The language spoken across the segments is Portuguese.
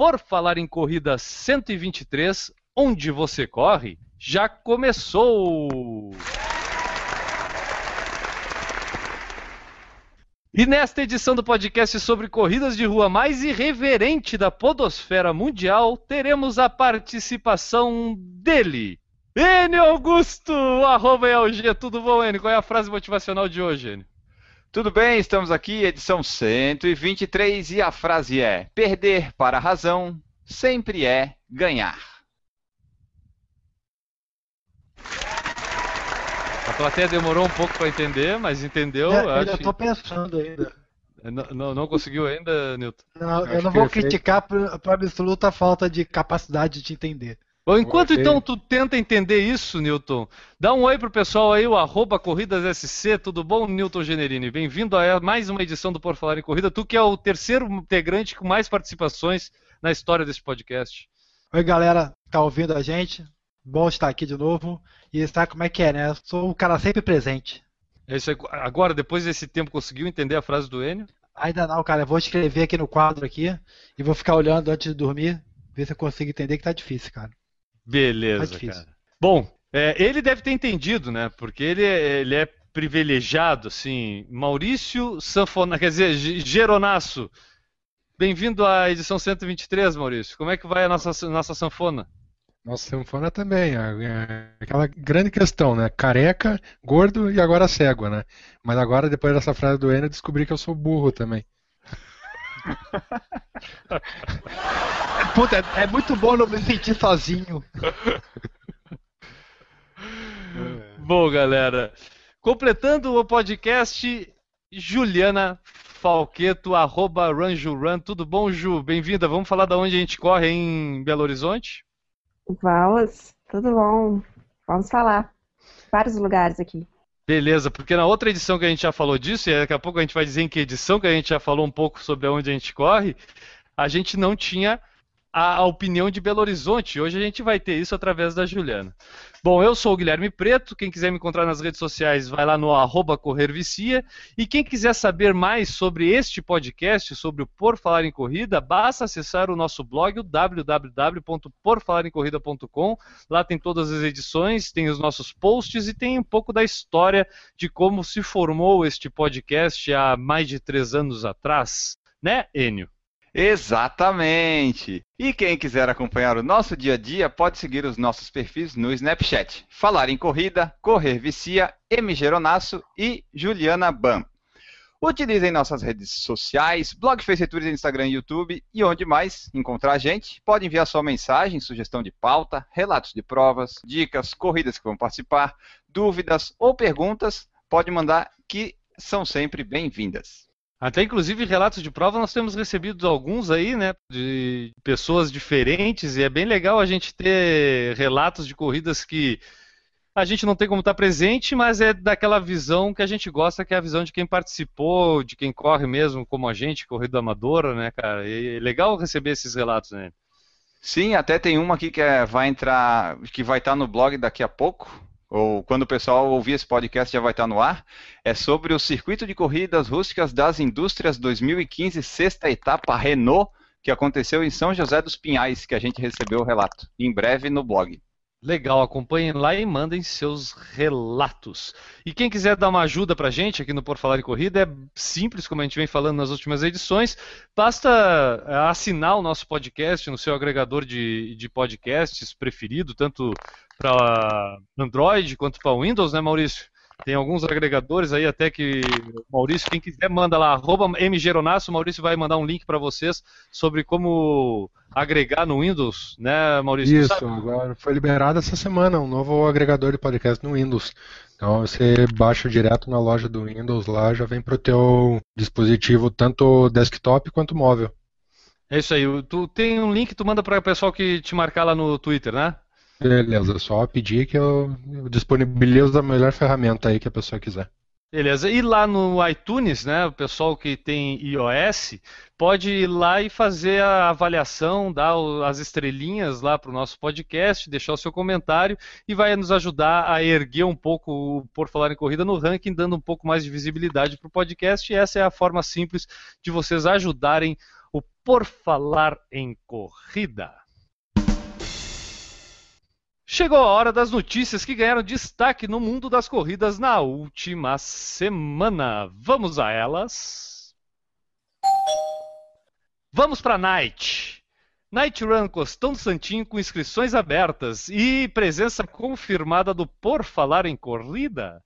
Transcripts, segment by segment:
Por Falar em Corrida 123, onde você corre, já começou! E nesta edição do podcast sobre corridas de rua mais irreverente da podosfera mundial, teremos a participação dele, Enio Augusto, arroba tudo bom, Enio? Qual é a frase motivacional de hoje, Enio? Tudo bem, estamos aqui, edição 123, e a frase é: Perder para a razão sempre é ganhar. A plateia demorou um pouco para entender, mas entendeu. É, eu ainda tô pensando ainda. Não, não- não conseguiu ainda, Nilton? Não, eu Acho não vou perfeito. criticar por, por absoluta falta de capacidade de entender. Bom, enquanto então tu tenta entender isso, Newton, dá um oi pro pessoal aí, o arroba Corridas SC, tudo bom, Newton Generini? Bem-vindo a mais uma edição do Por Falar em Corrida, tu que é o terceiro integrante com mais participações na história desse podcast. Oi, galera, tá ouvindo a gente? Bom estar aqui de novo. E sabe como é que é, né? Eu sou o cara sempre presente. É isso aí. Agora, depois desse tempo, conseguiu entender a frase do Enio? Ainda não, cara. Eu vou escrever aqui no quadro aqui e vou ficar olhando antes de dormir, ver se eu consigo entender que tá difícil, cara. Beleza, Tá cara. Bom, é, ele deve ter entendido, né? Porque ele é, ele é privilegiado, assim. Maurício Sanfona, quer dizer, Ge- Geronasso. Bem-vindo à edição 123, Maurício. Como é que vai a nossa, nossa sanfona? Nossa, sanfona também. é- é aquela grande questão, né? Careca, gordo e agora cego, né? Mas agora, depois dessa frase do Enio, eu descobri que eu sou burro também. Puta, é, é muito bom não me sentir sozinho. Bom, galera, completando o podcast, Juliana Falqueto, arroba RunJuRun. Tudo bom, Ju? Bem-vinda. Vamos falar da onde a gente corre em Belo Horizonte? Vamos, tudo bom. Vamos falar. Vários lugares aqui. Beleza, porque na outra edição que a gente já falou disso, e daqui a pouco a gente vai dizer em que edição que a gente já falou um pouco sobre onde a gente corre, a gente não tinha a, opinião de Belo Horizonte. Hoje a gente vai ter isso através da Juliana. Bom, eu sou o Guilherme Preto. Quem quiser me encontrar nas redes sociais, vai lá no arroba corrervicia. E quem quiser saber mais sobre este podcast, sobre o Por Falar em Corrida, basta acessar o nosso blog, o www.porfalaremcorrida.com. Lá tem todas as edições, tem os nossos posts e tem um pouco da história de como se formou este podcast há mais de três anos atrás, né, Enio? Exatamente! E quem quiser acompanhar o nosso dia a dia pode seguir os nossos perfis no Snapchat. Falar em Corrida, Correr Vicia, M. Geronasso e Juliana Bam. Utilizem nossas redes sociais, blog, Facebook, Twitter, Instagram e YouTube. E onde mais encontrar a gente, pode enviar sua mensagem, sugestão de pauta, relatos de provas, dicas, corridas que vão participar, dúvidas ou perguntas, pode mandar que são sempre bem-vindas. Até inclusive relatos de prova nós temos recebido alguns aí, né, de pessoas diferentes e é bem legal a gente ter relatos de corridas que a gente não tem como estar presente, mas é daquela visão que a gente gosta, que é a visão de quem participou, de quem corre mesmo, como a gente, corrida amadora, né, cara? E é legal receber esses relatos, né? Sim, até tem uma aqui que é- vai entrar, que vai estar no blog daqui a pouco, ou quando o pessoal ouvir esse podcast já vai estar no ar. É sobre o circuito de corridas rústicas das indústrias 2015, sexta etapa Renault, que aconteceu em São José dos Pinhais, que a gente recebeu o relato. Em breve no blog. Legal, acompanhem lá e mandem seus relatos. E quem quiser dar uma ajuda pra gente aqui no Por Falar em Corrida, é simples, como a gente vem falando nas últimas edições. Basta eh, assinar o nosso podcast no seu agregador de, de podcasts preferido, tanto para Android quanto para Windows, né, Maurício? Tem alguns agregadores aí até que Maurício, quem quiser, manda lá, arroba mgeronasso, Maurício vai mandar um link para vocês sobre como agregar no Windows, né, Maurício? Isso, agora foi liberado essa semana um novo agregador de podcast no Windows. Então você baixa direto na loja do Windows lá, já vem pro teu dispositivo tanto desktop quanto móvel. É isso aí. Tu tem um link, tu manda para o pessoal que te marcar lá no Twitter, né? Beleza, só pedir que eu disponibilizo a melhor ferramenta aí que a pessoa quiser. Beleza. E lá no iTunes, né, o pessoal que tem iOS pode ir lá e fazer a avaliação, dar as estrelinhas lá para o nosso podcast, deixar o seu comentário e vai nos ajudar a erguer um pouco o Por Falar em Corrida no ranking, dando um pouco mais de visibilidade para o podcast. E essa é a forma simples de vocês ajudarem o Por Falar em Corrida. Chegou a hora das notícias que ganharam destaque no mundo das corridas na última semana. Vamos a elas. Vamos para Night. Night Run Costão Santinho com inscrições abertas e presença confirmada do Por Falar em Corrida.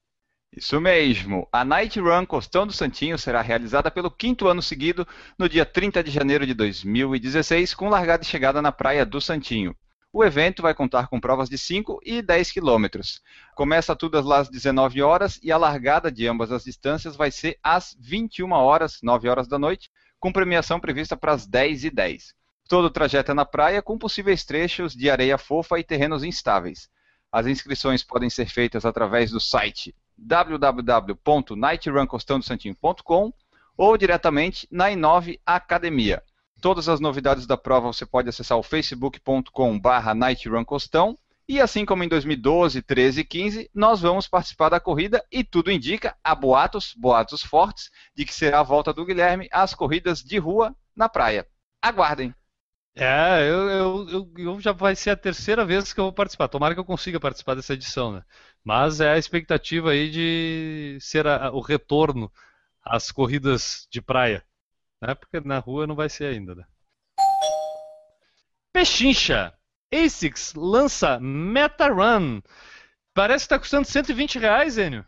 Isso mesmo. A Night Run Costão do Santinho será realizada pelo quinto ano seguido, no dia 30 de janeiro de 2016, com largada e chegada na Praia do Santinho. O evento vai contar com provas de 5 e 10 quilômetros. Começa tudo às 19 horas e a largada de ambas as distâncias vai ser às 21 horas, 9 horas da noite, com premiação prevista para as 10 e 10. Todo o trajeto é na praia, com possíveis trechos de areia fofa e terrenos instáveis. As inscrições podem ser feitas através do site www.nightruncostandosantinho.com ou diretamente na Inove Academia. Todas as novidades da prova você pode acessar o facebook.com.br nightruncostão e assim como em 2012, 13 e 15, nós vamos participar da corrida e tudo indica, há boatos, boatos fortes, de que será a volta do Guilherme às corridas de rua na praia. Aguardem! É, eu, eu, eu, eu já vai ser a terceira vez que eu vou participar. Tomara que eu consiga participar dessa edição, né? Mas é a expectativa aí de ser a- o retorno às corridas de praia, né? Porque na rua não vai ser ainda, né? Pechincha. ASICS lança Meta Run. Parece que tá custando 120 reais, Enio.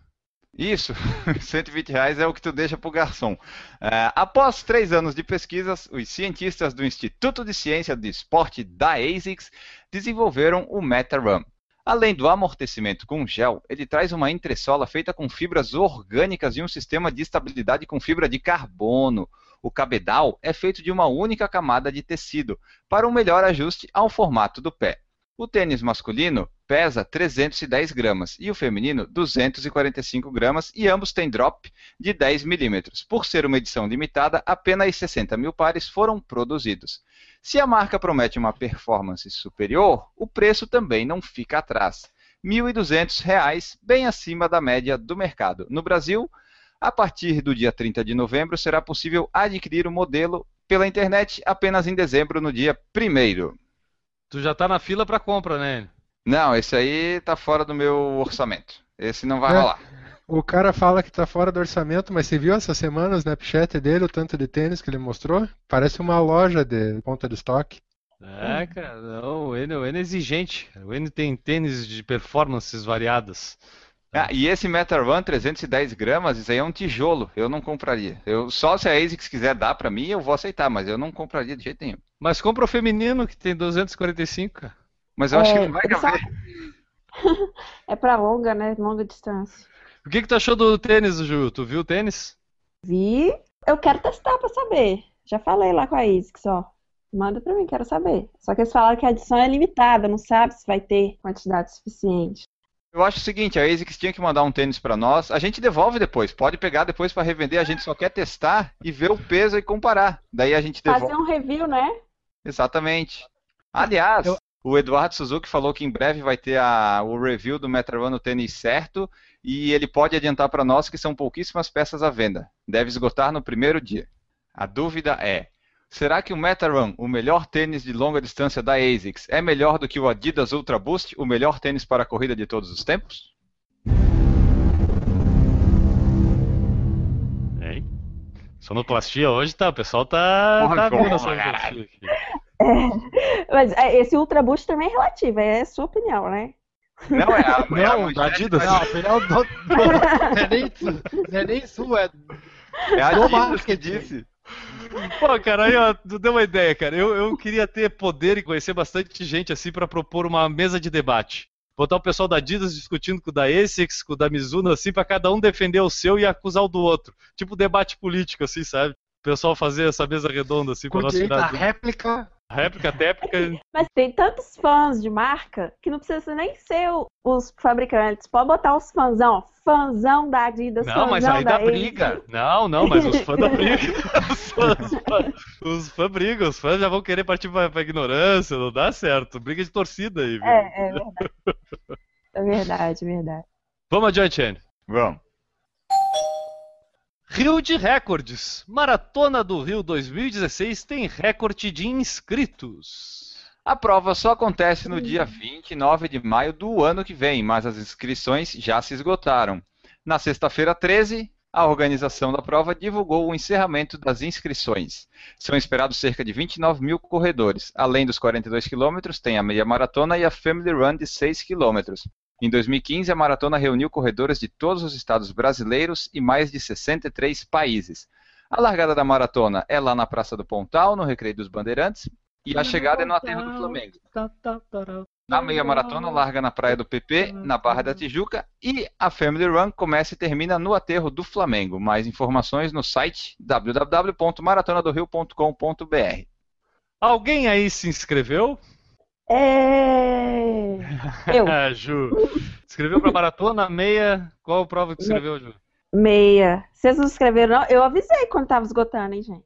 Isso, 120 reais é o que tu deixa para o garçom. É, após três anos de pesquisas, os cientistas do Instituto de Ciência do Esporte da ASICS desenvolveram o MetaRun. Além do amortecimento com gel, ele traz uma entressola feita com fibras orgânicas e um sistema de estabilidade com fibra de carbono. O cabedal é feito de uma única camada de tecido, para um melhor ajuste ao formato do pé. O tênis masculino pesa 310 gramas e o feminino 245 gramas e ambos têm drop de 10 milímetros. Por ser uma edição limitada, apenas 60 mil pares foram produzidos. Se a marca promete uma performance superior, o preço também não fica atrás. R$ 1.200, bem acima da média do mercado. No Brasil, a partir do dia 30 de novembro, será possível adquirir o modelo pela internet apenas em dezembro, no dia 1 Tu já tá na fila para compra, né? Não, esse aí tá fora do meu orçamento. Esse não vai É. rolar. O cara fala que tá fora do orçamento, mas você viu essa semana o Snapchat dele, o tanto de tênis que ele mostrou? Parece uma loja de ponta de estoque. É, cara, não, o Enio, o Enio é exigente. O Enio tem tênis de performances variadas. Ah, e esse MetaRun 310 gramas, isso aí é um tijolo. Eu não compraria. Eu, só se a ASICS quiser dar pra mim, eu vou aceitar, mas eu não compraria de jeito nenhum. Mas compra o feminino que tem 245, cara. Mas eu acho que É, não vai só- caber. É pra longa, né? Longa distância. O que, que tu achou do tênis, Ju? Tu viu o tênis? Vi. Eu quero testar pra saber. Já falei lá com a ASICS, ó. Manda pra mim, quero saber. Só que eles falaram que a edição é limitada, não sabe se vai ter quantidade suficiente. Eu acho o seguinte, a ASICS tinha que mandar um tênis pra nós. A gente devolve depois. Pode pegar depois pra revender. A gente só quer testar e ver o peso e comparar. Daí a gente devolve. Fazer um review, né? Exatamente. Aliás, Eu- o Eduardo Suzuki falou que em breve vai ter a- o review do MetaRun no tênis certo e ele pode adiantar para nós que são pouquíssimas peças à venda. Deve esgotar no primeiro dia. A dúvida é: será que o MetaRun, o melhor tênis de longa distância da ASICS, é melhor do que o Adidas Ultra Boost, o melhor tênis para a corrida de todos os tempos? Hein? Sonoplastia hoje tá, o pessoal tá, Porra, tá vendo sonoplastia aqui. Mas é, esse Ultra Boost também é relativo, é a sua opinião, né? Não, é a, é a Não, da Adidas. Não, a opinião do, do- não, é nem, não é nem sua, é É a Adidas que disse. Pô, cara, aí ó, tu deu uma ideia, cara. Eu, eu queria ter poder e conhecer bastante gente assim pra propor uma mesa de debate. Botar o pessoal da Adidas discutindo com o da ASICS, com o da Mizuno, assim, pra cada um defender o seu e acusar o do outro. Tipo debate político, assim, sabe? pessoal fazer essa mesa redonda assim Com pra direito à tirar réplica. Réplica, tépica. Mas tem tantos fãs de marca que não precisa nem ser o- os fabricantes. Pode botar os fãzão, ó, fãzão da Adidas, Não, mas aí da dá briga. Não, não, mas os fãs da briga. Os fãs, os fãs- os fãs brigam, os fãs já vão querer partir pra, pra ignorância, não dá certo. Briga de torcida aí, viu? É, é verdade. É verdade, verdade. Vamos adiante, Anne. Vamos. Rio de Recordes. Maratona do Rio 2016 tem recorde de inscritos. A prova só acontece no dia 29 de maio do ano que vem, mas as inscrições já se esgotaram. Na sexta-feira 13, a organização da prova divulgou o encerramento das inscrições. São esperados cerca de 29 mil corredores. Além dos 42 quilômetros, tem a meia maratona e a Family Run de 6 quilômetros. Em 2015, a maratona reuniu corredores de todos os estados brasileiros e mais de 63 países. A largada da maratona é lá na Praça do Pontal, no Recreio dos Bandeirantes, e a chegada é no Aterro do Flamengo. A meia maratona larga na Praia do PP, na Barra da Tijuca, e a Family Run começa e termina no Aterro do Flamengo. Mais informações no site www.maratonadorio.com.br. Alguém aí se inscreveu? É... Eu, Ah, Ju. Escreveu pra maratona, meia. Qual prova que escreveu, Ju? meia. Vocês não escreveram, não? Eu avisei quando tava esgotando, hein, gente?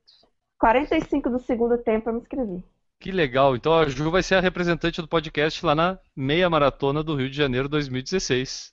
45 do segundo tempo eu me inscrevi. Que legal. Então a Ju vai ser a representante do podcast lá na meia maratona do Rio de Janeiro 2016.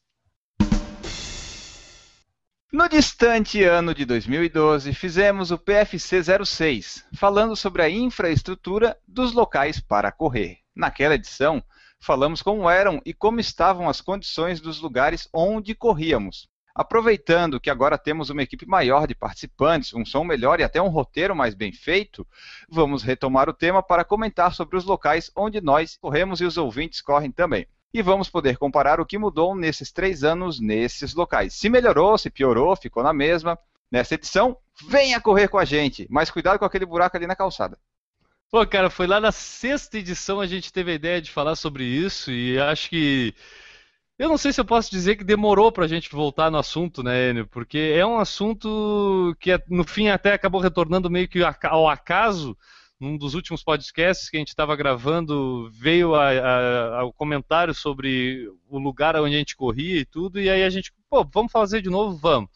No distante ano de 2012, fizemos o PFC 06, falando sobre a infraestrutura dos locais para correr. Naquela edição, falamos como eram e como estavam as condições dos lugares onde corríamos. Aproveitando que agora temos uma equipe maior de participantes, um som melhor e até um roteiro mais bem feito, vamos retomar o tema para comentar sobre os locais onde nós corremos e os ouvintes correm também. E vamos poder comparar o que mudou nesses três anos nesses locais. Se melhorou, se piorou, ficou na mesma. Nessa edição, venha correr com a gente, mas cuidado com aquele buraco ali na calçada. Pô, cara, foi lá na sexta edição a gente teve a ideia de falar sobre isso e acho que. Eu não sei se eu posso dizer que demorou pra gente voltar no assunto, né, Enio? Porque é um assunto que no fim até acabou retornando meio que ao acaso. Num dos últimos podcasts que a gente estava gravando, veio a, ao comentário sobre o lugar onde a gente corria e tudo, e aí a gente, pô, vamos fazer de novo? Vamos.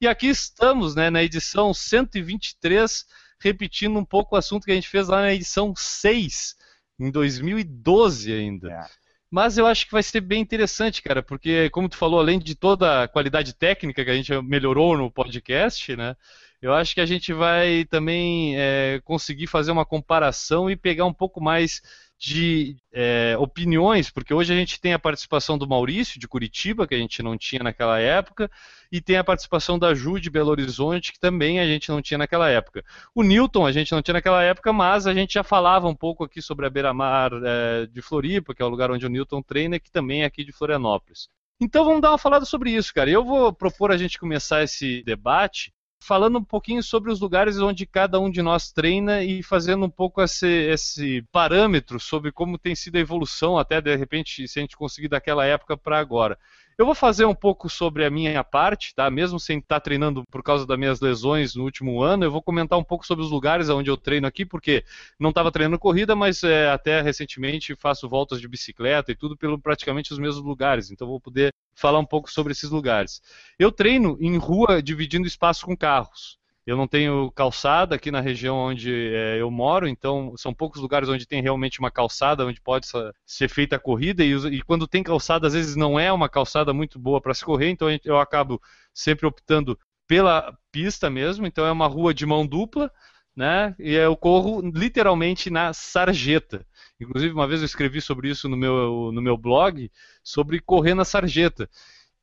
E aqui estamos, né, na edição 123, repetindo um pouco o assunto que a gente fez lá na edição 6, em 2012 ainda. É. Mas eu acho que vai ser bem interessante, cara, porque, como tu falou, além de toda a qualidade técnica que a gente melhorou no podcast, né? Eu acho que a gente vai também é, conseguir fazer uma comparação e pegar um pouco mais de é, opiniões, porque hoje a gente tem a participação do Maurício, de Curitiba, que a gente não tinha naquela época, e tem a participação da Ju, de Belo Horizonte, que também a gente não tinha naquela época. O Newton a gente não tinha naquela época, mas a gente já falava um pouco aqui sobre a beira-mar é, de Floripa, que é o lugar onde o Newton treina, que também é aqui de Florianópolis. Então vamos dar uma falada sobre isso, cara. Eu vou propor a gente começar esse debate falando um pouquinho sobre os lugares onde cada um de nós treina e fazendo um pouco esse, esse parâmetro sobre como tem sido a evolução, até de repente, se a gente conseguir daquela época para agora. Eu vou fazer um pouco sobre a minha parte, tá? Mesmo sem estar treinando por causa das minhas lesões no último ano, eu vou comentar um pouco sobre os lugares onde eu treino aqui, porque não estava treinando corrida, mas é, até recentemente faço voltas de bicicleta e tudo pelo praticamente os mesmos lugares. Então vou poder falar um pouco sobre esses lugares. Eu treino em rua dividindo espaço com carros. Eu não tenho calçada aqui na região onde é, eu moro, então são poucos lugares onde tem realmente uma calçada onde pode ser feita a corrida. E, e quando tem calçada, às vezes não é uma calçada muito boa para se correr, então eu acabo sempre optando pela pista mesmo. Então é uma rua de mão dupla, né? E eu corro literalmente na sarjeta. Inclusive, uma vez eu escrevi sobre isso no meu, no meu blog, sobre correr na sarjeta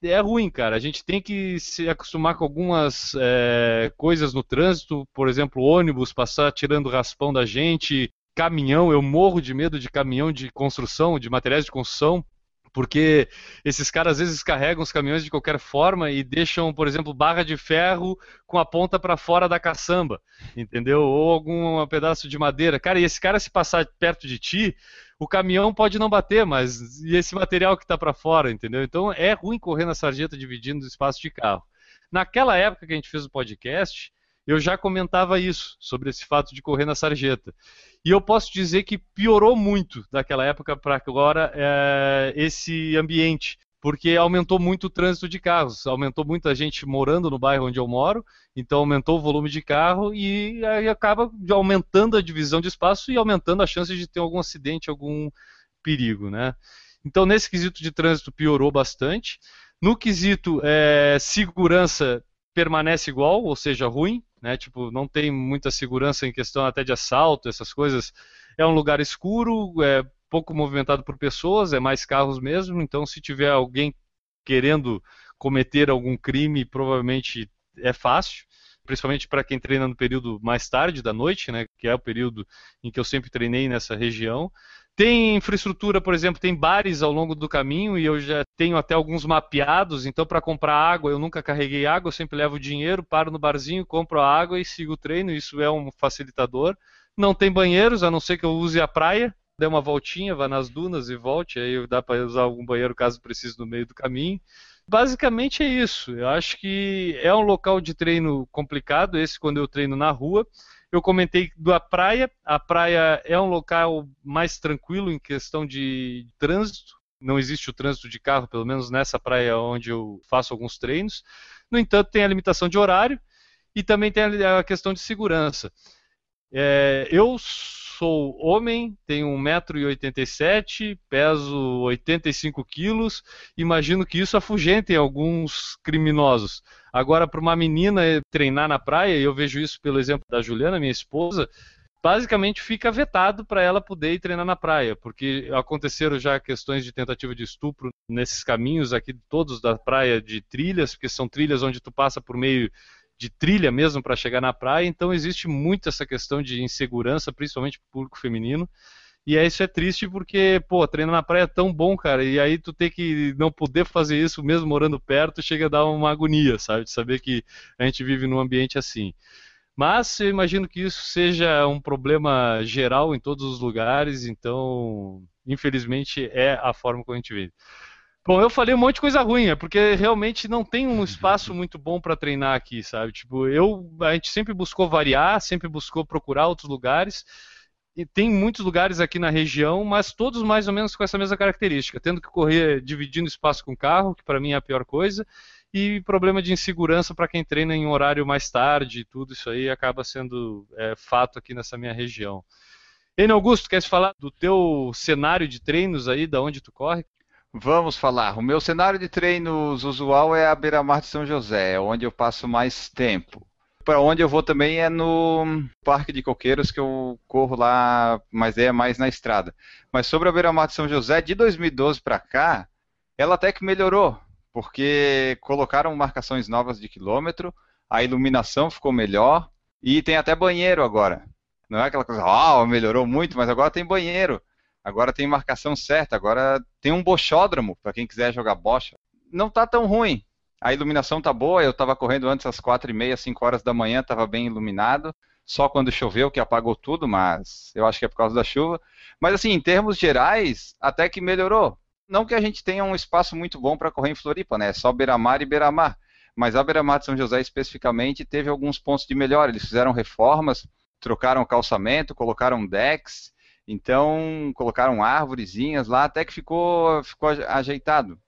é ruim, cara. A gente tem que se acostumar com algumas é, coisas no trânsito, por exemplo, ônibus passar tirando raspão da gente, caminhão. Eu morro de medo de caminhão de construção, de materiais de construção, porque esses caras às vezes carregam os caminhões de qualquer forma e deixam, por exemplo, barra de ferro com a ponta para fora da caçamba, entendeu? Ou algum pedaço de madeira. Cara, e esse cara se passar perto de ti, o caminhão pode não bater, mas e esse material que está para fora, entendeu? Então é ruim correr na sarjeta dividindo o espaço de carro. Naquela época que a gente fez o podcast, eu já comentava isso, sobre esse fato de correr na sarjeta. E eu posso dizer que piorou muito daquela época para agora é, esse ambiente porque aumentou muito o trânsito de carros, aumentou muita gente morando no bairro onde eu moro, então aumentou o volume de carro e aí acaba aumentando a divisão de espaço e aumentando a chance de ter algum acidente, algum perigo, né? Então nesse quesito de trânsito piorou bastante. No quesito é, segurança permanece igual, ou seja, ruim, né? Tipo, não tem muita segurança em questão até de assalto, essas coisas. É um lugar escuro, é, pouco movimentado por pessoas, é mais carros mesmo, então se tiver alguém querendo cometer algum crime, provavelmente é fácil, principalmente para quem treina no período mais tarde da noite, né, que é o período em que eu sempre treinei nessa região. Tem infraestrutura, por exemplo, tem bares ao longo do caminho e eu já tenho até alguns mapeados, então para comprar água eu nunca carreguei água, eu sempre levo dinheiro, paro no barzinho, compro a água e sigo o treino, isso é um facilitador. Não tem banheiros, a não ser que eu use a praia, dê uma voltinha, vá nas dunas e volte, aí dá para usar algum banheiro caso precise no meio do caminho. Basicamente é isso. Eu acho que é um local de treino complicado, esse quando eu treino na rua. Eu comentei da praia. A praia é um local mais tranquilo em questão de trânsito. Não existe o trânsito de carro, pelo menos nessa praia onde eu faço alguns treinos. No entanto, tem a limitação de horário e também tem a questão de segurança. É, eu sou homem, tenho 1,87m, peso 85 quilos, imagino que isso afugente alguns criminosos. Agora, para uma menina treinar na praia, e eu vejo isso pelo exemplo da Juliana, minha esposa, basicamente fica vetado para ela poder ir treinar na praia, porque aconteceram já questões de tentativa de estupro nesses caminhos aqui todos da praia de trilhas, porque são trilhas onde tu passa por meio de trilha mesmo para chegar na praia, então existe muito essa questão de insegurança, principalmente para o público feminino. E aí isso é triste porque, pô, treinar na praia é tão bom, cara, e aí tu ter que não poder fazer isso mesmo morando perto, chega a dar uma agonia, sabe? De saber que a gente vive num ambiente assim. Mas eu imagino que isso seja um problema geral em todos os lugares, então, infelizmente, é a forma como a gente vive. Bom, eu falei um monte de coisa ruim, é porque realmente não tem um espaço muito bom para treinar aqui, sabe? Tipo, eu a gente sempre buscou variar, sempre buscou procurar outros lugares. E tem muitos lugares aqui na região, mas todos mais ou menos com essa mesma característica, tendo que correr dividindo espaço com carro, que para mim é a pior coisa, e problema de insegurança para quem treina em horário mais tarde, tudo isso aí acaba sendo é, fato aqui nessa minha região. Enio Augusto, quer falar do teu cenário de treinos aí, da onde tu corre? Vamos falar. O meu cenário de treinos usual é a beira-mar de São José, onde eu passo mais tempo. Para onde eu vou também é no Parque de Coqueiros, que eu corro lá, mas é mais na estrada. Mas sobre a beira-mar de São José, de 2012 para cá, ela até que melhorou, porque colocaram marcações novas de quilômetro, a iluminação ficou melhor e tem até banheiro agora. Não é aquela coisa, ah, oh, melhorou muito, mas agora tem banheiro. Agora tem marcação certa, agora tem um bochódromo para quem quiser jogar bocha. Não tá tão ruim. A iluminação tá boa, eu estava correndo antes às quatro e meia, cinco horas da manhã, estava bem iluminado. Só quando choveu que apagou tudo, mas eu acho que é por causa da chuva. Mas assim, em termos gerais, até que melhorou. Não que a gente tenha um espaço muito bom para correr em Floripa, né? É só beira-mar e beira-mar. Mas a beira-mar de São José especificamente teve alguns pontos de melhora. Eles fizeram reformas, trocaram calçamento, colocaram decks, então, colocaram árvorezinhas lá, até que ficou, ficou ajeitado.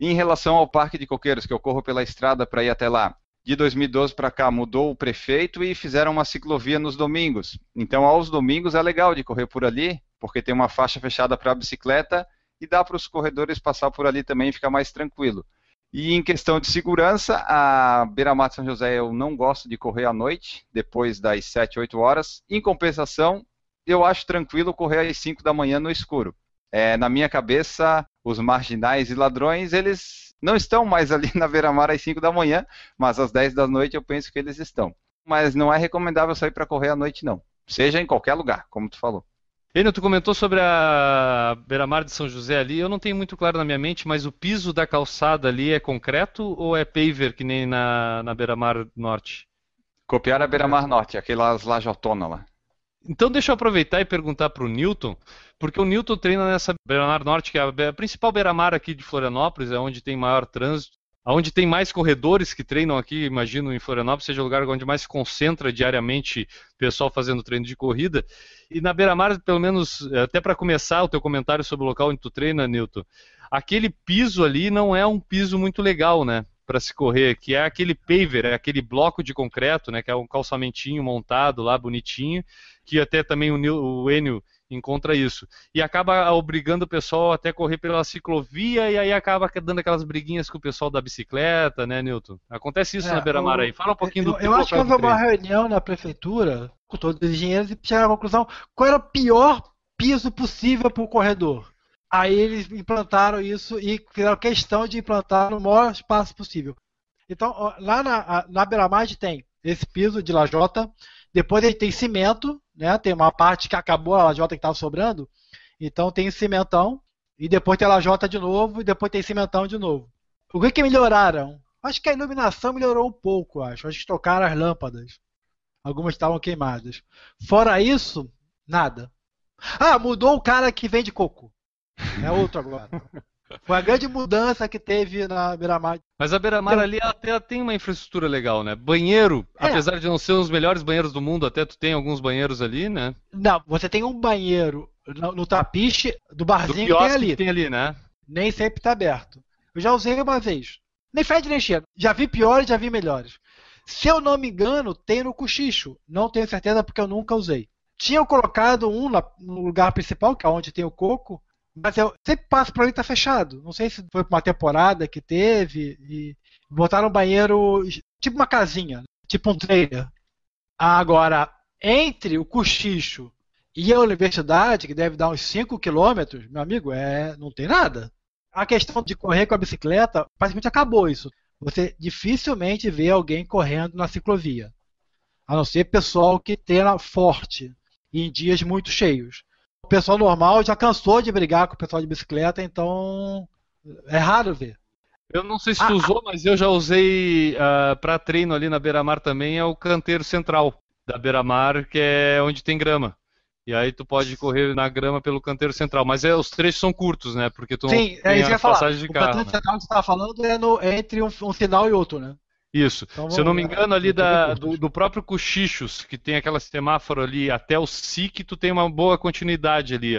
em relação ao Parque de Coqueiros, que eu corro pela estrada para ir até lá, de 2012 para cá mudou o prefeito e fizeram uma ciclovia nos domingos. Então, aos domingos é legal de correr por ali, porque tem uma faixa fechada para bicicleta e dá para os corredores passar por ali também e ficar mais tranquilo. E em questão de segurança, a Beira-Mar São José eu não gosto de correr à noite, depois das 7, 8 horas. Em compensação, eu acho tranquilo correr às 5 da manhã no escuro. É, na minha cabeça, os marginais e ladrões, eles não estão mais ali na beira-mar às 5 da manhã, mas às 10 da noite eu penso que eles estão. Mas não é recomendável sair para correr à noite, não. Seja em qualquer lugar, como tu falou. Enio, tu comentou sobre a beira-mar de São José ali. Eu não tenho muito claro na minha mente, mas o piso da calçada ali é concreto ou é paver, que nem na, na beira-mar norte? Copiar a beira-mar norte, aquelas lajotonas lá. Então deixa eu aproveitar e perguntar para o Newton, porque o Newton treina nessa beira-mar norte, que é a principal beira-mar aqui de Florianópolis, é onde tem maior trânsito. onde tem mais corredores que treinam aqui, imagino em Florianópolis, seja o lugar onde mais se concentra diariamente pessoal fazendo treino de corrida. E na Beira-Mar, pelo menos, até para começar o teu comentário sobre o local onde tu treina, Newton, aquele piso ali não é um piso muito legal, né? Para se correr, que é aquele paver, é aquele bloco de concreto, né? Que é um calçamentinho montado lá, bonitinho, que até também o, o Enio encontra isso. E acaba obrigando o pessoal até correr pela ciclovia e aí acaba dando aquelas briguinhas com o pessoal da bicicleta, né, Newton? Acontece isso É, na Beira-Mar aí. Fala um pouquinho eu, do eu acho que houve uma reunião na prefeitura com todos os engenheiros e chegaram à conclusão qual era o pior piso possível para o corredor. Aí eles implantaram isso e fizeram questão de implantar no maior espaço possível. Então, lá na, na Beira-Mar tem esse piso de lajota, depois gente tem cimento, né? Tem uma parte que acabou a lajota que estava sobrando, então tem cimentão, e depois tem a lajota de novo, e depois tem cimentão de novo. O que que melhoraram? Acho que a iluminação melhorou um pouco, acho. Acho que trocaram as lâmpadas. Algumas estavam queimadas. Fora isso, nada. Ah, mudou o cara que vende coco. É outro agora. Foi a grande mudança que teve na Beira-Mar. Mas a Beira-Mar Tem- ali até tem uma infraestrutura legal, né? Banheiro, É. apesar de não ser um dos melhores banheiros do mundo, até tu tem alguns banheiros ali, né? Não, você tem um banheiro no, no tapiche do Do barzinho que tem ali. que tem ali, né? Nem sempre está aberto. Eu já usei uma vez. Nem fede nem cheira. Já vi piores, já vi melhores. Se eu não me engano, tem no cochicho. Não tenho certeza porque eu nunca usei. Tinham colocado um na- no lugar principal, que é onde tem o coco, mas eu sempre passo por ali tá fechado. Não sei se foi uma temporada que teve e botaram um banheiro tipo uma casinha, tipo um trailer. Agora, entre o cochicho e a universidade, que deve dar uns 5 quilômetros, meu amigo, é, não tem nada. A questão de correr com a bicicleta, praticamente acabou isso. Você dificilmente vê alguém correndo na ciclovia. A não ser pessoal que treina forte em dias muito cheios. O pessoal normal já cansou de brigar com o pessoal de bicicleta, então é raro ver. Eu não sei se Ah, tu usou, mas eu já usei ah, pra treino ali na Beira-Mar também, é o canteiro central da Beira-Mar, que é onde tem grama. E aí tu pode correr na grama pelo canteiro central. Mas é, os trechos são curtos, né? Porque tu não Sim, é tem isso que eu ia falar. de O carro. canteiro né? central que você estava falando é, no- é entre um, um sinal e outro, né? Isso. Então, Se eu não me engano, ali da- do, do próprio Cochichos, que tem aquela semáforo ali até o SIC, tu tem uma boa continuidade ali.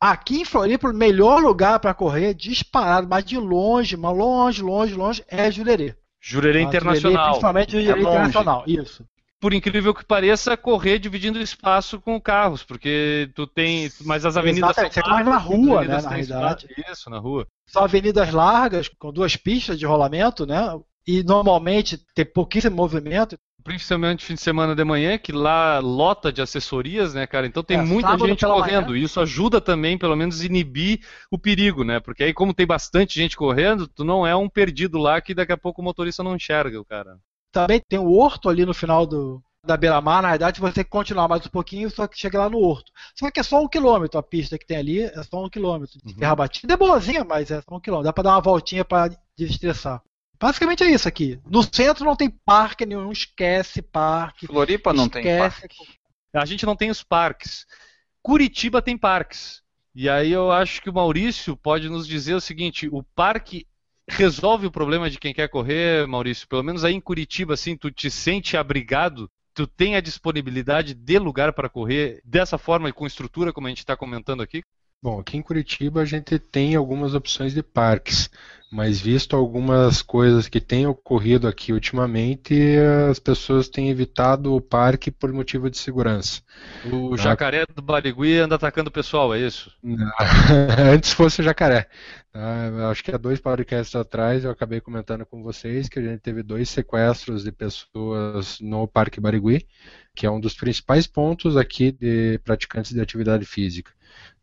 Aqui em Floripa, o melhor lugar para correr, disparado, mas de longe, mas longe, longe, longe, é Jurerê. Jurerê Ah, Jurerê, Internacional. principalmente Jurerê É. Internacional, isso. Por incrível que pareça, correr dividindo espaço com carros, porque tu tem. Mas as avenidas. Exatamente, são você corre na largas, rua, as avenidas né, na realidade. espaço. Isso, na rua. São avenidas largas, com duas pistas de rolamento, né? E normalmente tem pouquíssimo movimento. Principalmente fim de semana de manhã, que lá lota de assessorias, né, cara? Então tem É, muita gente correndo. manhã. E isso ajuda também, pelo menos, inibir o perigo, né? Porque aí, como tem bastante gente correndo, tu não é um perdido lá que daqui a pouco o motorista não enxerga o cara. Também tem o horto ali no final do, da beira-mar. Na verdade, você tem que continuar mais um pouquinho, só que chega lá no horto. Só que é só um quilômetro a pista que tem ali, é só um quilômetro. De Uhum. terra batida é boazinha, mas é só um quilômetro. Dá pra dar uma voltinha pra desestressar. Basicamente é isso aqui. No centro não tem parque nenhum, esquece parque. Floripa não tem esquece parque. A gente não tem os parques. Curitiba tem parques. E aí eu acho que o Maurício pode nos dizer o seguinte: o parque resolve o problema de quem quer correr, Maurício? Pelo menos aí em Curitiba, assim, tu te sente abrigado? Tu tem a disponibilidade de lugar para correr dessa forma e com estrutura, como a gente está comentando aqui? Bom, aqui em Curitiba a gente tem algumas opções de parques, mas visto algumas coisas que têm ocorrido aqui ultimamente, as pessoas têm evitado o parque por motivo de segurança. O Tá. jacaré do Barigui anda atacando o pessoal, é isso? Antes fosse o jacaré. tá? Acho que há dois podcasts atrás eu acabei comentando com vocês que a gente teve dois sequestros de pessoas no Parque Barigui, que é um dos principais pontos aqui de praticantes de atividade física.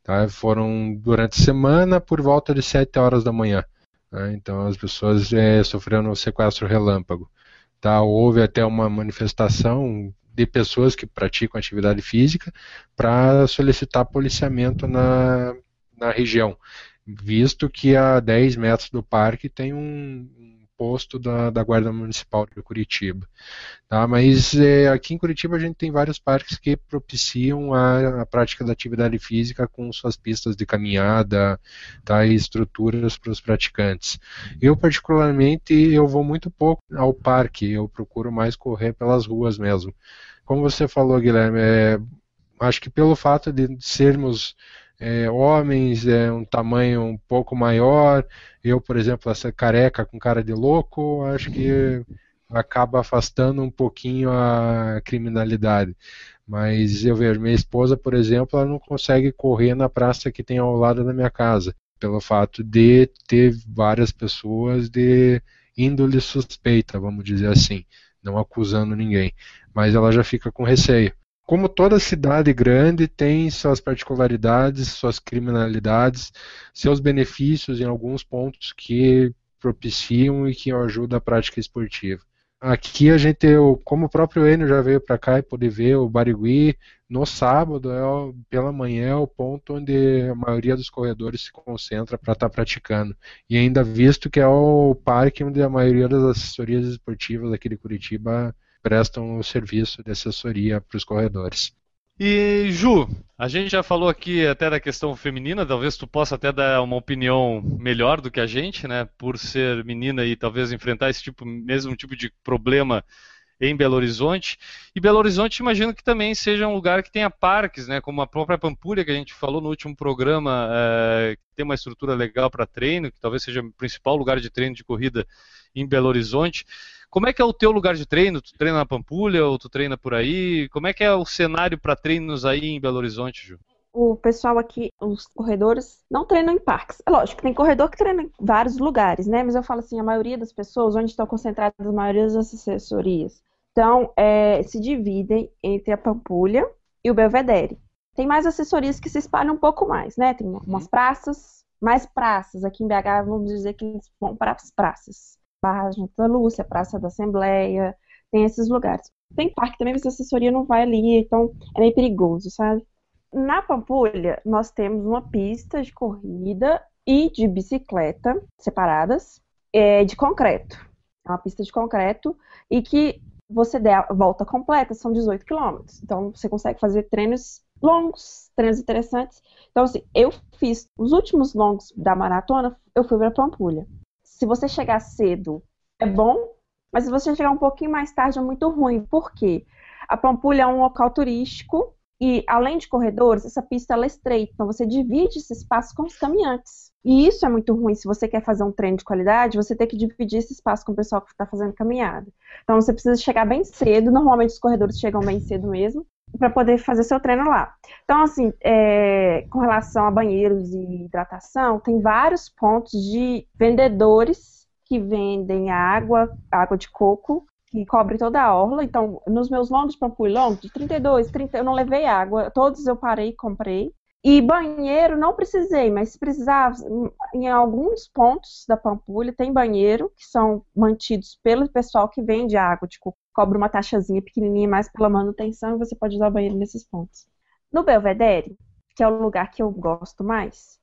Tá? Foram durante a semana por volta de 7 horas da manhã. tá? Então as pessoas eh, sofreram um sequestro relâmpago. tá? Houve até uma manifestação de pessoas que praticam atividade física para solicitar policiamento na, na região, visto que a 10 metros do parque tem um posto da, da Guarda Municipal de Curitiba. Tá? Mas é, aqui em Curitiba a gente tem vários parques que propiciam a, a prática da atividade física com suas pistas de caminhada tá? e estruturas para os praticantes. Eu, particularmente, eu vou muito pouco ao parque, eu procuro mais correr pelas ruas mesmo. Como você falou, Guilherme, é, acho que pelo fato de sermos é, homens, é um tamanho um pouco maior. Eu, por exemplo, essa careca com cara de louco, acho que acaba afastando um pouquinho a criminalidade. Mas eu vejo, minha esposa, por exemplo, ela não consegue correr na praça que tem ao lado da minha casa, pelo fato de ter várias pessoas de índole suspeita, vamos dizer assim, não acusando ninguém. Mas ela já fica com receio como toda cidade grande tem suas particularidades, suas criminalidades, seus benefícios em alguns pontos que propiciam e que ajudam a prática esportiva. Aqui a gente, como o próprio Enio já veio para cá e pôde ver o Barigui, no sábado, é, pela manhã, é o ponto onde a maioria dos corredores se concentra para estar tá praticando. E ainda visto que é o parque onde a maioria das assessorias esportivas aqui de Curitiba prestam o serviço de assessoria para os corredores. E Ju, a gente já falou aqui até da questão feminina, talvez tu possa até dar uma opinião melhor do que a gente, né? Por ser menina e talvez enfrentar esse tipo, mesmo tipo de problema em Belo Horizonte. E Belo Horizonte imagino que também seja um lugar que tenha parques, né? Como a própria Pampulha que a gente falou no último programa, é, que tem uma estrutura legal para treino, que talvez seja o principal lugar de treino de corrida em Belo Horizonte. Como é que é o teu lugar de treino? Tu treina na Pampulha ou tu treina por aí? Como é que é o cenário para treinos aí em Belo Horizonte, Ju? O pessoal aqui, os corredores, não treinam em parques. É lógico, tem corredor que treina em vários lugares, né? Mas eu falo assim, a maioria das pessoas, onde estão concentradas a maioria das assessorias, então, é, se dividem entre a Pampulha e o Belvedere. Tem mais assessorias que se espalham um pouco mais, né? Tem umas uhum. praças, mais praças. Aqui em BH, vamos dizer que eles vão para as praças. Barra da Lúcia, Praça da Assembleia, tem esses lugares. Tem parque também, mas a assessoria não vai ali, então é meio perigoso, sabe? Na Pampulha, nós temos uma pista de corrida e de bicicleta separadas é, de concreto. É uma pista de concreto e que você der a volta completa, são 18 quilômetros. Então, você consegue fazer treinos longos, treinos interessantes. Então, assim, eu fiz os últimos longos da maratona, eu fui para Pampulha se você chegar cedo, é bom, mas se você chegar um pouquinho mais tarde, é muito ruim. Por quê? A Pampulha é um local turístico e, além de corredores, essa pista é estreita. Então, você divide esse espaço com os caminhantes. E isso é muito ruim. Se você quer fazer um treino de qualidade, você tem que dividir esse espaço com o pessoal que está fazendo caminhada. Então, você precisa chegar bem cedo. Normalmente, os corredores chegam bem cedo mesmo para poder fazer seu treino lá. Então, assim, é, com relação a banheiros e hidratação, tem vários pontos de vendedores que vendem água, água de coco, que cobre toda a orla. Então, nos meus longos Pampulha Long, de 32, 30, eu não levei água, todos eu parei e comprei. E banheiro não precisei, mas se precisar, em alguns pontos da Pampulha tem banheiro que são mantidos pelo pessoal que vende água, tipo, cobra uma taxazinha pequenininha mais pela manutenção e você pode usar o banheiro nesses pontos. No Belvedere, que é o lugar que eu gosto mais,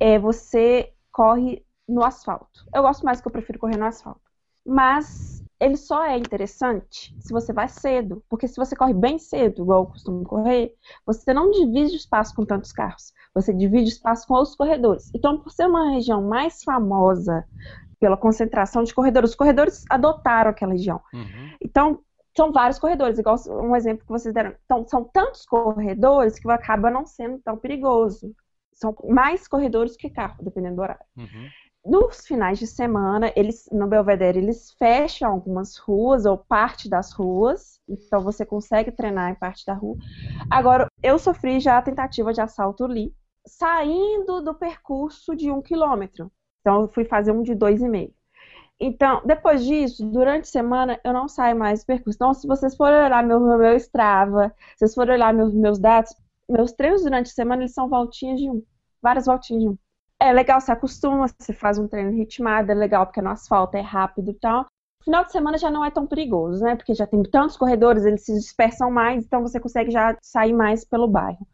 é você corre no asfalto. Eu gosto mais que eu prefiro correr no asfalto. Mas ele só é interessante se você vai cedo. Porque se você corre bem cedo, igual eu costumo correr, você não divide o espaço com tantos carros. Você divide o espaço com os corredores. Então, por ser uma região mais famosa pela concentração de corredores, os corredores adotaram aquela região. Uhum. Então, são vários corredores, igual um exemplo que vocês deram. Então, são tantos corredores que acaba não sendo tão perigoso. São mais corredores que carro, dependendo do horário. Uhum nos finais de semana, eles no Belvedere eles fecham algumas ruas ou parte das ruas, então você consegue treinar em parte da rua. Agora, eu sofri já a tentativa de assalto ali, saindo do percurso de um quilômetro. Então, eu fui fazer um de dois e meio. Então, depois disso, durante a semana, eu não saio mais do percurso. Então, se vocês forem olhar meu, meu Strava, se vocês forem olhar meus, meus dados, meus treinos durante a semana, eles são voltinhas de um. Várias voltinhas de um. É legal, se acostuma, você faz um treino ritmado, é legal porque é no asfalto, é rápido e tal. Final de semana já não é tão perigoso, né? Porque já tem tantos corredores, eles se dispersam mais, então você consegue já sair mais pelo bairro.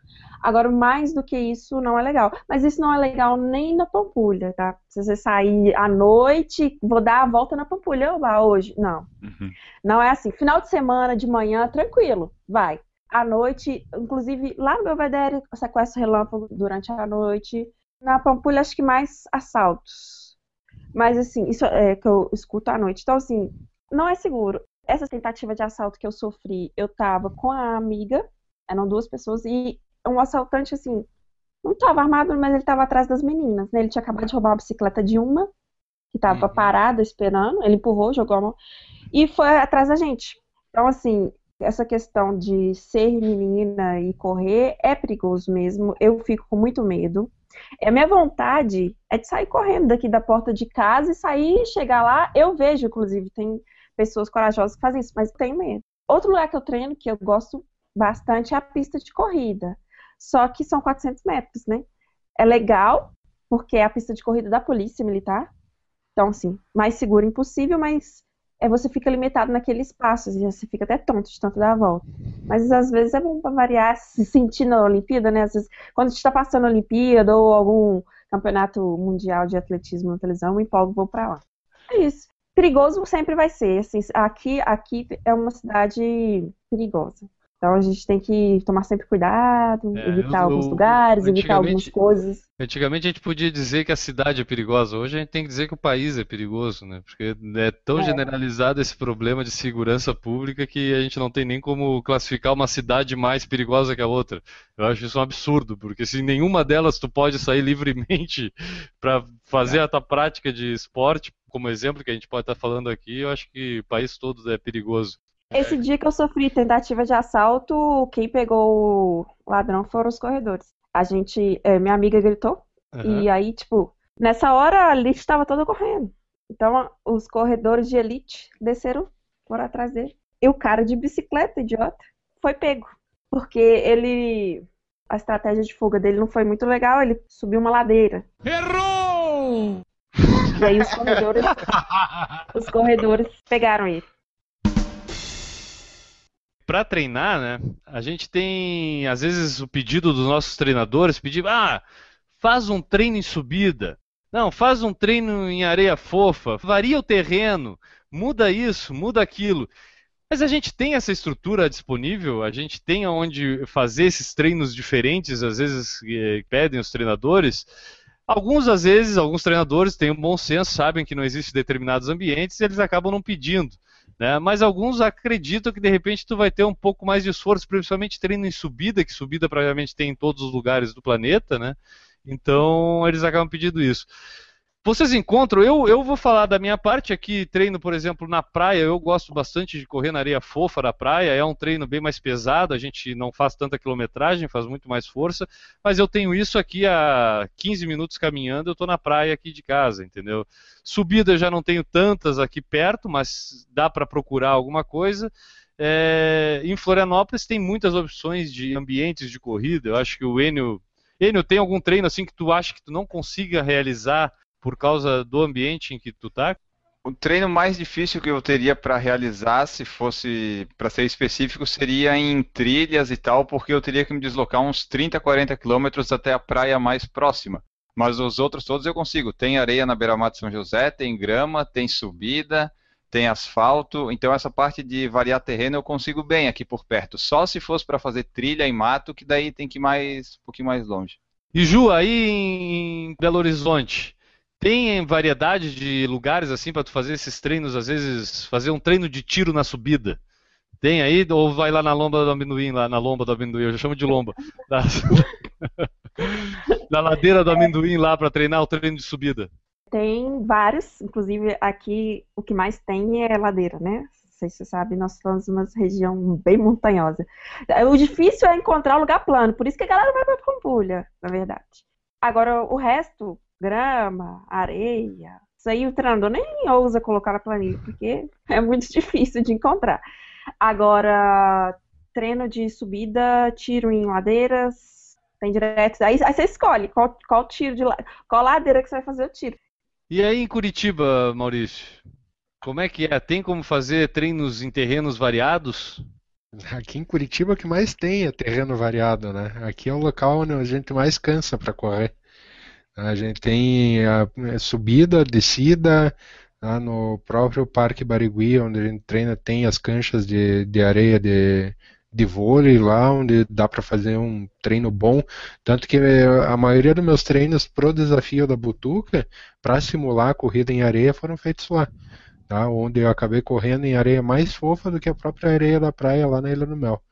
Agora, mais do que isso, não é legal. Mas isso não é legal nem na Pampulha, tá? Se você sair à noite, vou dar a volta na Pampulha oba, hoje. Não. Uhum. Não é assim. Final de semana, de manhã, tranquilo, vai. À noite, inclusive, lá no Belvedere, sequestro relâmpago durante a noite. Na Pampulha, acho que mais assaltos. Mas, assim, isso é que eu escuto à noite. Então, assim, não é seguro. Essa tentativa de assalto que eu sofri, eu tava com a amiga, eram duas pessoas, e um assaltante, assim, não estava armado, mas ele estava atrás das meninas, né? Ele tinha acabado de roubar uma bicicleta de uma, que estava Uhum. parada esperando, ele empurrou, jogou a mão, e foi atrás da gente. Então, assim, essa questão de ser menina e correr é perigoso mesmo, eu fico com muito medo. A minha vontade é de sair correndo daqui da porta de casa e sair, chegar lá. Eu vejo, inclusive, tem pessoas corajosas que fazem isso, mas tenho medo. Outro lugar que eu treino, que eu gosto bastante, é a pista de corrida. Só que são 400 metros, né? É legal, porque é a pista de corrida da polícia militar. Então, assim, mais seguro impossível, mas é, você fica limitado naquele espaço, e você fica até tonto de tanto dar a volta. Mas às vezes é bom para variar, se sentir na Olimpíada, né? Às vezes, quando a gente está passando a Olimpíada ou algum campeonato mundial de atletismo na televisão, eu me empolgo vou para lá. É isso. Perigoso sempre vai ser. Assim, aqui, aqui é uma cidade perigosa. Então a gente tem que tomar sempre cuidado, É, evitar eu- alguns lugares, evitar algumas coisas. Antigamente a gente podia dizer que a cidade é perigosa, hoje a gente tem que dizer que o país é perigoso, né? Porque é tão É. generalizado esse problema de segurança pública que a gente não tem nem como classificar uma cidade mais perigosa que a outra. Eu acho isso um absurdo, porque se nenhuma delas tu pode sair livremente para fazer a tua prática de esporte, como exemplo que a gente pode estar falando aqui, eu acho que o país todo é perigoso. Esse dia que eu sofri tentativa de assalto, quem pegou o ladrão foram os corredores. A gente, é, minha amiga gritou, Aham. e aí, tipo, nessa hora a elite estava toda correndo. Então, os corredores de elite desceram por atrás dele. E o cara de bicicleta, idiota, foi pego. Porque ele. A estratégia de fuga dele não foi muito legal, ele subiu uma ladeira. Errou! E aí os corredores. os corredores pegaram ele. Para treinar, né? A gente tem, às vezes, o pedido dos nossos treinadores, pedir, ah, faz um treino em subida. Não, faz um treino em areia fofa, varia o terreno, muda isso, muda aquilo. Mas a gente tem essa estrutura disponível, a gente tem onde fazer esses treinos diferentes, às vezes eh, pedem os treinadores. Alguns, às vezes, alguns treinadores têm um bom senso, sabem que não existe determinados ambientes e eles acabam não pedindo. Né? Mas alguns acreditam que de repente tu vai ter um pouco mais de esforço, principalmente treino em subida, que subida provavelmente tem em todos os lugares do planeta, né? Então eles acabam pedindo isso. Vocês encontram, eu, eu vou falar da minha parte aqui, treino, por exemplo, na praia, eu gosto bastante de correr na areia fofa da praia, é um treino bem mais pesado, a gente não faz tanta quilometragem, faz muito mais força, mas eu tenho isso aqui a 15 minutos caminhando, eu estou na praia aqui de casa, entendeu? Subida eu já não tenho tantas aqui perto, mas dá para procurar alguma coisa. É, em Florianópolis tem muitas opções de ambientes de corrida, eu acho que o Enio... Enio, tem algum treino assim que tu acha que tu não consiga realizar por causa do ambiente em que tu tá? O treino mais difícil que eu teria para realizar, se fosse para ser específico, seria em trilhas e tal, porque eu teria que me deslocar uns 30, 40 quilômetros até a praia mais próxima. Mas os outros todos eu consigo. Tem areia na beira-mar de São José, tem grama, tem subida, tem asfalto. Então essa parte de variar terreno eu consigo bem aqui por perto. Só se fosse para fazer trilha em mato, que daí tem que ir mais, um pouquinho mais longe. E Ju, aí em Belo Horizonte, tem variedade de lugares assim para tu fazer esses treinos, às vezes fazer um treino de tiro na subida? Tem aí? Ou vai lá na lomba do amendoim, lá na lomba do amendoim, eu já chamo de lomba. Na, na ladeira do amendoim lá para treinar o treino de subida. Tem vários, inclusive aqui o que mais tem é ladeira, né? Não sei se você sabe, nós estamos numa região bem montanhosa. O difícil é encontrar lugar plano, por isso que a galera vai pra Pampulha, na verdade. Agora, o resto, grama, areia, isso aí o treinador nem ousa colocar na planilha, porque é muito difícil de encontrar. Agora, treino de subida, tiro em ladeiras, tem direto. Aí, aí você escolhe qual, qual tiro de qual ladeira que você vai fazer o tiro. E aí em Curitiba, Maurício? Como é que é? Tem como fazer treinos em terrenos variados? Aqui em Curitiba o que mais tem é terreno variado, né? Aqui é o local onde a gente mais cansa para correr. A gente tem a subida, descida, no próprio Parque Barigui, onde a gente treina, tem as canchas de, de areia de, de vôlei lá, onde dá para fazer um treino bom. Tanto que a maioria dos meus treinos pro desafio da Butuca, para simular a corrida em areia, foram feitos lá tá? onde eu acabei correndo em areia mais fofa do que a própria areia da praia lá na Ilha do Mel.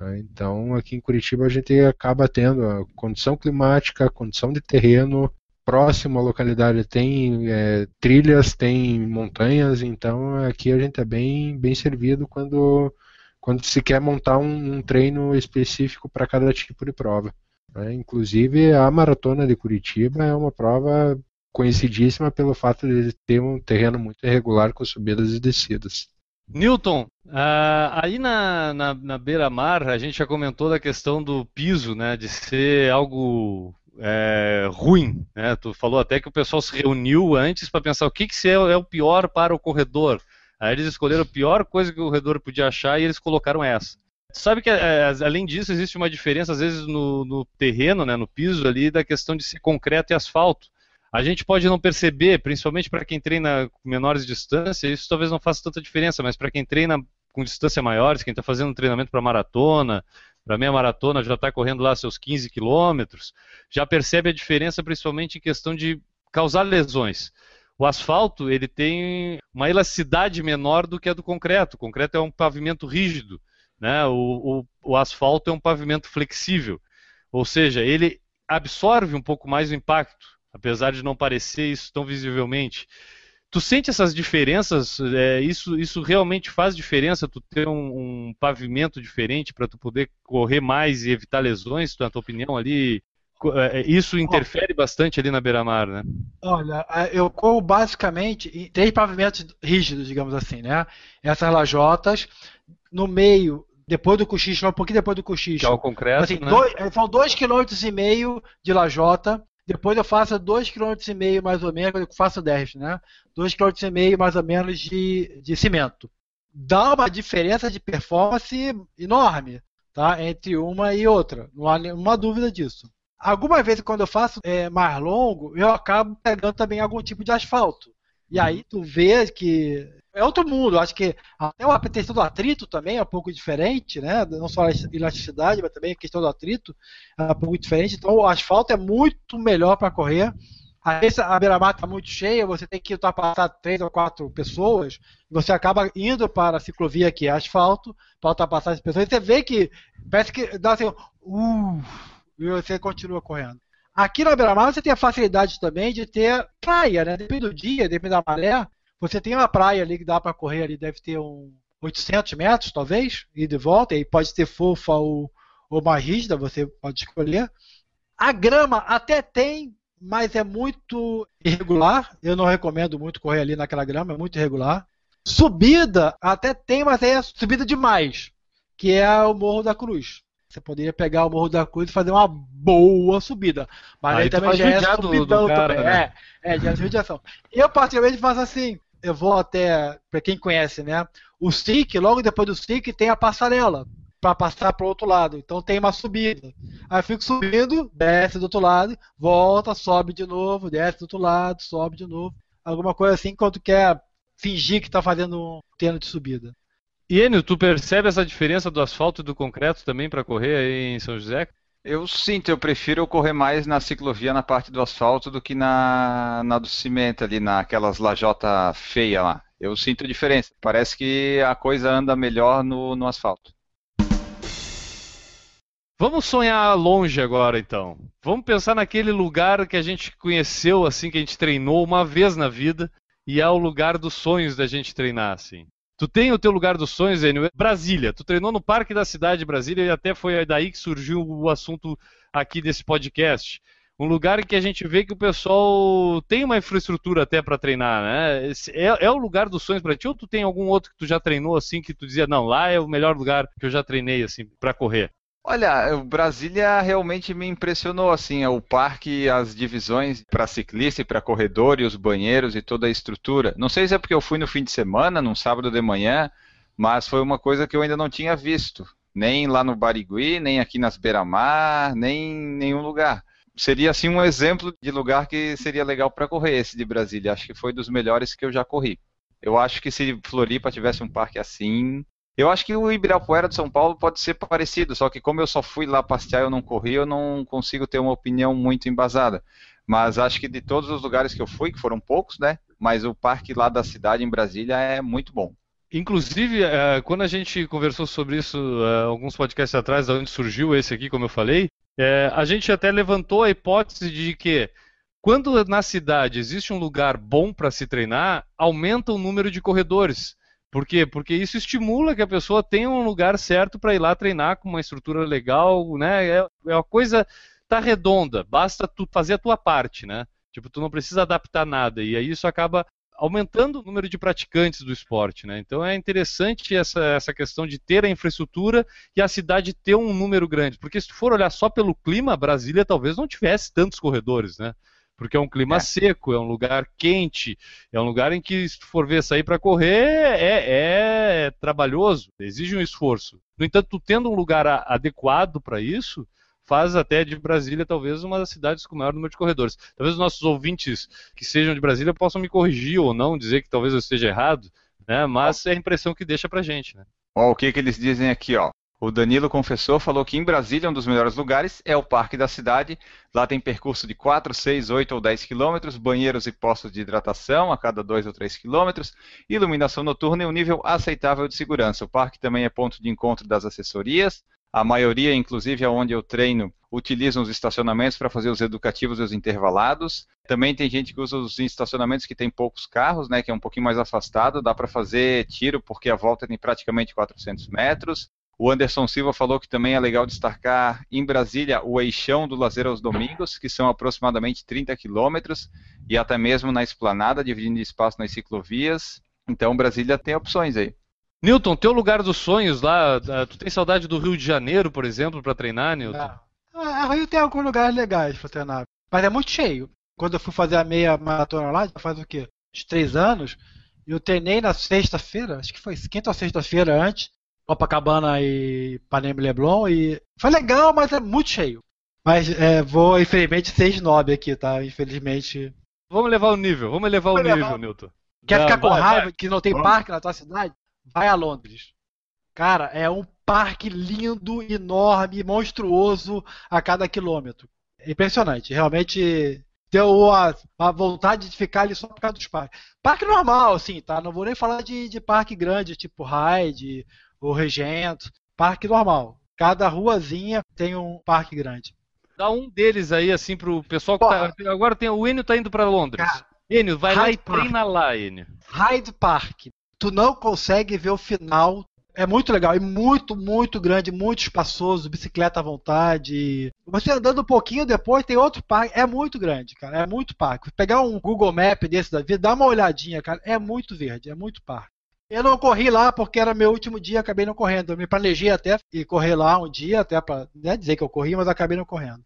Tá? Então, aqui em Curitiba, a gente acaba tendo a condição climática, a condição de terreno, próximo à localidade tem é, trilhas, tem montanhas, então aqui a gente é bem, bem servido quando, quando se quer montar um, um treino específico para cada tipo de prova. Né? Inclusive, a maratona de Curitiba é uma prova conhecidíssima pelo fato de ter um terreno muito irregular com subidas e descidas. Newton, uh, aí na, na, na beira-mar a gente já comentou da questão do piso, né, de ser algo é, ruim. Né? Tu falou até que o pessoal se reuniu antes para pensar o que, que é, é o pior para o corredor. Aí eles escolheram a pior coisa que o corredor podia achar e eles colocaram essa. Tu sabe que, é, além disso, existe uma diferença, às vezes, no, no terreno, né, no piso ali, da questão de ser concreto e asfalto. A gente pode não perceber, principalmente para quem treina com menores distâncias, isso talvez não faça tanta diferença, mas para quem treina com distância maiores, quem está fazendo um treinamento para maratona, para meia maratona, já está correndo lá seus 15 quilômetros, já percebe a diferença principalmente em questão de causar lesões. O asfalto ele tem uma elasticidade menor do que a do concreto. O concreto é um pavimento rígido, né? o, o, o asfalto é um pavimento flexível, ou seja, ele absorve um pouco mais o impacto apesar de não parecer isso tão visivelmente. Tu sente essas diferenças? É, isso, isso realmente faz diferença? Tu ter um, um pavimento diferente para tu poder correr mais e evitar lesões? Na tua opinião ali, é, isso interfere bastante ali na beira-mar, né? Olha, eu corro basicamente em três pavimentos rígidos, digamos assim, né? Essas lajotas, no meio, depois do cochicho, um pouquinho depois do cochicho. Que é o concreto, assim, né? dois, são dois quilômetros e meio de lajota, depois eu faço 2,5 km mais ou menos, eu faço 10, né? 2,5 km mais ou menos de, de cimento. Dá uma diferença de performance enorme, tá? Entre uma e outra. Não há nenhuma dúvida disso. Algumas vezes quando eu faço é, mais longo, eu acabo pegando também algum tipo de asfalto. E aí tu vê que é outro mundo. Acho que até a questão do atrito também é um pouco diferente, né? Não só a elasticidade, mas também a questão do atrito é um pouco diferente. Então o asfalto é muito melhor para correr. A beira-mar está muito cheia, você tem que ultrapassar três ou quatro pessoas, você acaba indo para a ciclovia que é asfalto, para ultrapassar as pessoas, e você vê que parece que dá assim, uh, e você continua correndo. Aqui na beira-mar você tem a facilidade também de ter praia, né? Depende do dia, depende da maré, você tem uma praia ali que dá para correr ali, deve ter um 800 metros, talvez, e de volta, e pode ser fofa ou, ou mais rígida, você pode escolher. A grama até tem, mas é muito irregular. Eu não recomendo muito correr ali naquela grama, é muito irregular. Subida até tem, mas é subida demais, que é o Morro da Cruz. Você poderia pegar o Morro da Cruz e fazer uma boa subida. Mas aí, aí também já é subidão do cara, também. Né? É, é, já é judiação. Eu particularmente faço assim, eu vou até, para quem conhece, né? O SIC, logo depois do SIC, tem a passarela para passar para o outro lado. Então tem uma subida. Aí eu fico subindo, desce do outro lado, volta, sobe de novo, desce do outro lado, sobe de novo. Alguma coisa assim quando quer fingir que está fazendo um treino de subida. E Enio, tu percebe essa diferença do asfalto e do concreto também para correr aí em São José? Eu sinto, eu prefiro correr mais na ciclovia na parte do asfalto do que na, na do cimento ali, naquelas lajota feia lá. Eu sinto diferença. Parece que a coisa anda melhor no, no asfalto. Vamos sonhar longe agora, então. Vamos pensar naquele lugar que a gente conheceu, assim, que a gente treinou uma vez na vida, e é o lugar dos sonhos da gente treinar, assim. Tu tem o teu lugar dos sonhos, Enio, Brasília. Tu treinou no Parque da Cidade de Brasília e até foi daí que surgiu o assunto aqui desse podcast. Um lugar que a gente vê que o pessoal tem uma infraestrutura até para treinar, né? É, é, o lugar dos sonhos para ti ou tu tem algum outro que tu já treinou assim que tu dizia, não, lá é o melhor lugar que eu já treinei assim para correr? Olha, Brasília realmente me impressionou, assim, o parque, as divisões para ciclista e para corredor e os banheiros e toda a estrutura. Não sei se é porque eu fui no fim de semana, num sábado de manhã, mas foi uma coisa que eu ainda não tinha visto, nem lá no Barigui, nem aqui nas Beira-Mar, nem em nenhum lugar. Seria, assim, um exemplo de lugar que seria legal para correr, esse de Brasília. Acho que foi dos melhores que eu já corri. Eu acho que se Floripa tivesse um parque assim, eu acho que o Ibirapuera de São Paulo pode ser parecido, só que como eu só fui lá passear eu não corri, eu não consigo ter uma opinião muito embasada. Mas acho que de todos os lugares que eu fui, que foram poucos, né? Mas o parque lá da cidade em Brasília é muito bom. Inclusive, é, quando a gente conversou sobre isso é, alguns podcasts atrás, de onde surgiu esse aqui, como eu falei, é, a gente até levantou a hipótese de que quando na cidade existe um lugar bom para se treinar, aumenta o número de corredores. Por quê? Porque isso estimula que a pessoa tenha um lugar certo para ir lá treinar com uma estrutura legal, né? É, é uma coisa tá redonda, basta tu fazer a tua parte, né? Tipo, tu não precisa adaptar nada e aí isso acaba aumentando o número de praticantes do esporte, né? Então é interessante essa, essa questão de ter a infraestrutura e a cidade ter um número grande, porque se tu for olhar só pelo clima, Brasília talvez não tivesse tantos corredores, né? Porque é um clima é. seco, é um lugar quente, é um lugar em que, se tu for ver sair para correr, é, é, trabalhoso, exige um esforço. No entanto, tu tendo um lugar adequado para isso, faz até de Brasília talvez uma das cidades com o maior número de corredores. Talvez os nossos ouvintes que sejam de Brasília possam me corrigir ou não, dizer que talvez eu esteja errado, né? mas é a impressão que deixa pra gente. Né? Ó, o que, que eles dizem aqui, ó. O Danilo confessou, falou que em Brasília um dos melhores lugares é o Parque da Cidade. Lá tem percurso de 4, 6, 8 ou 10 quilômetros, banheiros e postos de hidratação a cada 2 ou 3 quilômetros, iluminação noturna e um nível aceitável de segurança. O parque também é ponto de encontro das assessorias. A maioria, inclusive onde eu treino, utilizam os estacionamentos para fazer os educativos e os intervalados. Também tem gente que usa os estacionamentos que tem poucos carros, né, que é um pouquinho mais afastado, dá para fazer tiro porque a volta tem praticamente 400 metros. O Anderson Silva falou que também é legal destacar em Brasília o eixão do lazer aos domingos, que são aproximadamente 30 quilômetros, e até mesmo na esplanada, dividindo espaço nas ciclovias. Então Brasília tem opções aí. Newton, teu lugar dos sonhos lá, ah, tu tem saudade do Rio de Janeiro, por exemplo, para treinar, Newton? Ah, ah, Rio tem alguns lugares legais para treinar, mas é muito cheio. Quando eu fui fazer a meia maratona lá, faz o quê? Uns três anos, eu treinei na sexta-feira, acho que foi quinta ou sexta-feira antes, Copacabana e Panema Leblon e foi legal, mas é muito cheio. Mas é, vou, infelizmente, ser snob aqui, tá? Infelizmente. Vamos levar o nível, vamos levar vamos o nível, levar... Newton. Quer não, ficar com vai, raiva vai. que não tem vamos. parque na tua cidade? Vai a Londres. Cara, é um parque lindo, enorme, monstruoso a cada quilômetro. Impressionante. Realmente deu a, a, vontade de ficar ali só por causa dos parques. Parque normal, assim, tá? Não vou nem falar de, de parque grande, tipo Hyde o Regento, parque normal. Cada ruazinha tem um parque grande. Dá um deles aí, assim, pro pessoal que tá. Agora tem, o Enio tá indo para Londres. Cara, Enio, vai Hyde lá e Park. treina lá, Enio. Hyde Park. Tu não consegue ver o final. É muito legal e muito, muito grande, muito espaçoso, bicicleta à vontade. Você andando um pouquinho depois tem outro parque. É muito grande, cara. É muito parque. Pegar um Google Map desse da vida, dá uma olhadinha, cara. É muito verde, é muito parque. Eu não corri lá porque era meu último dia, acabei não correndo. Eu me planejei até e correr lá um dia, até para né, dizer que eu corri, mas acabei não correndo.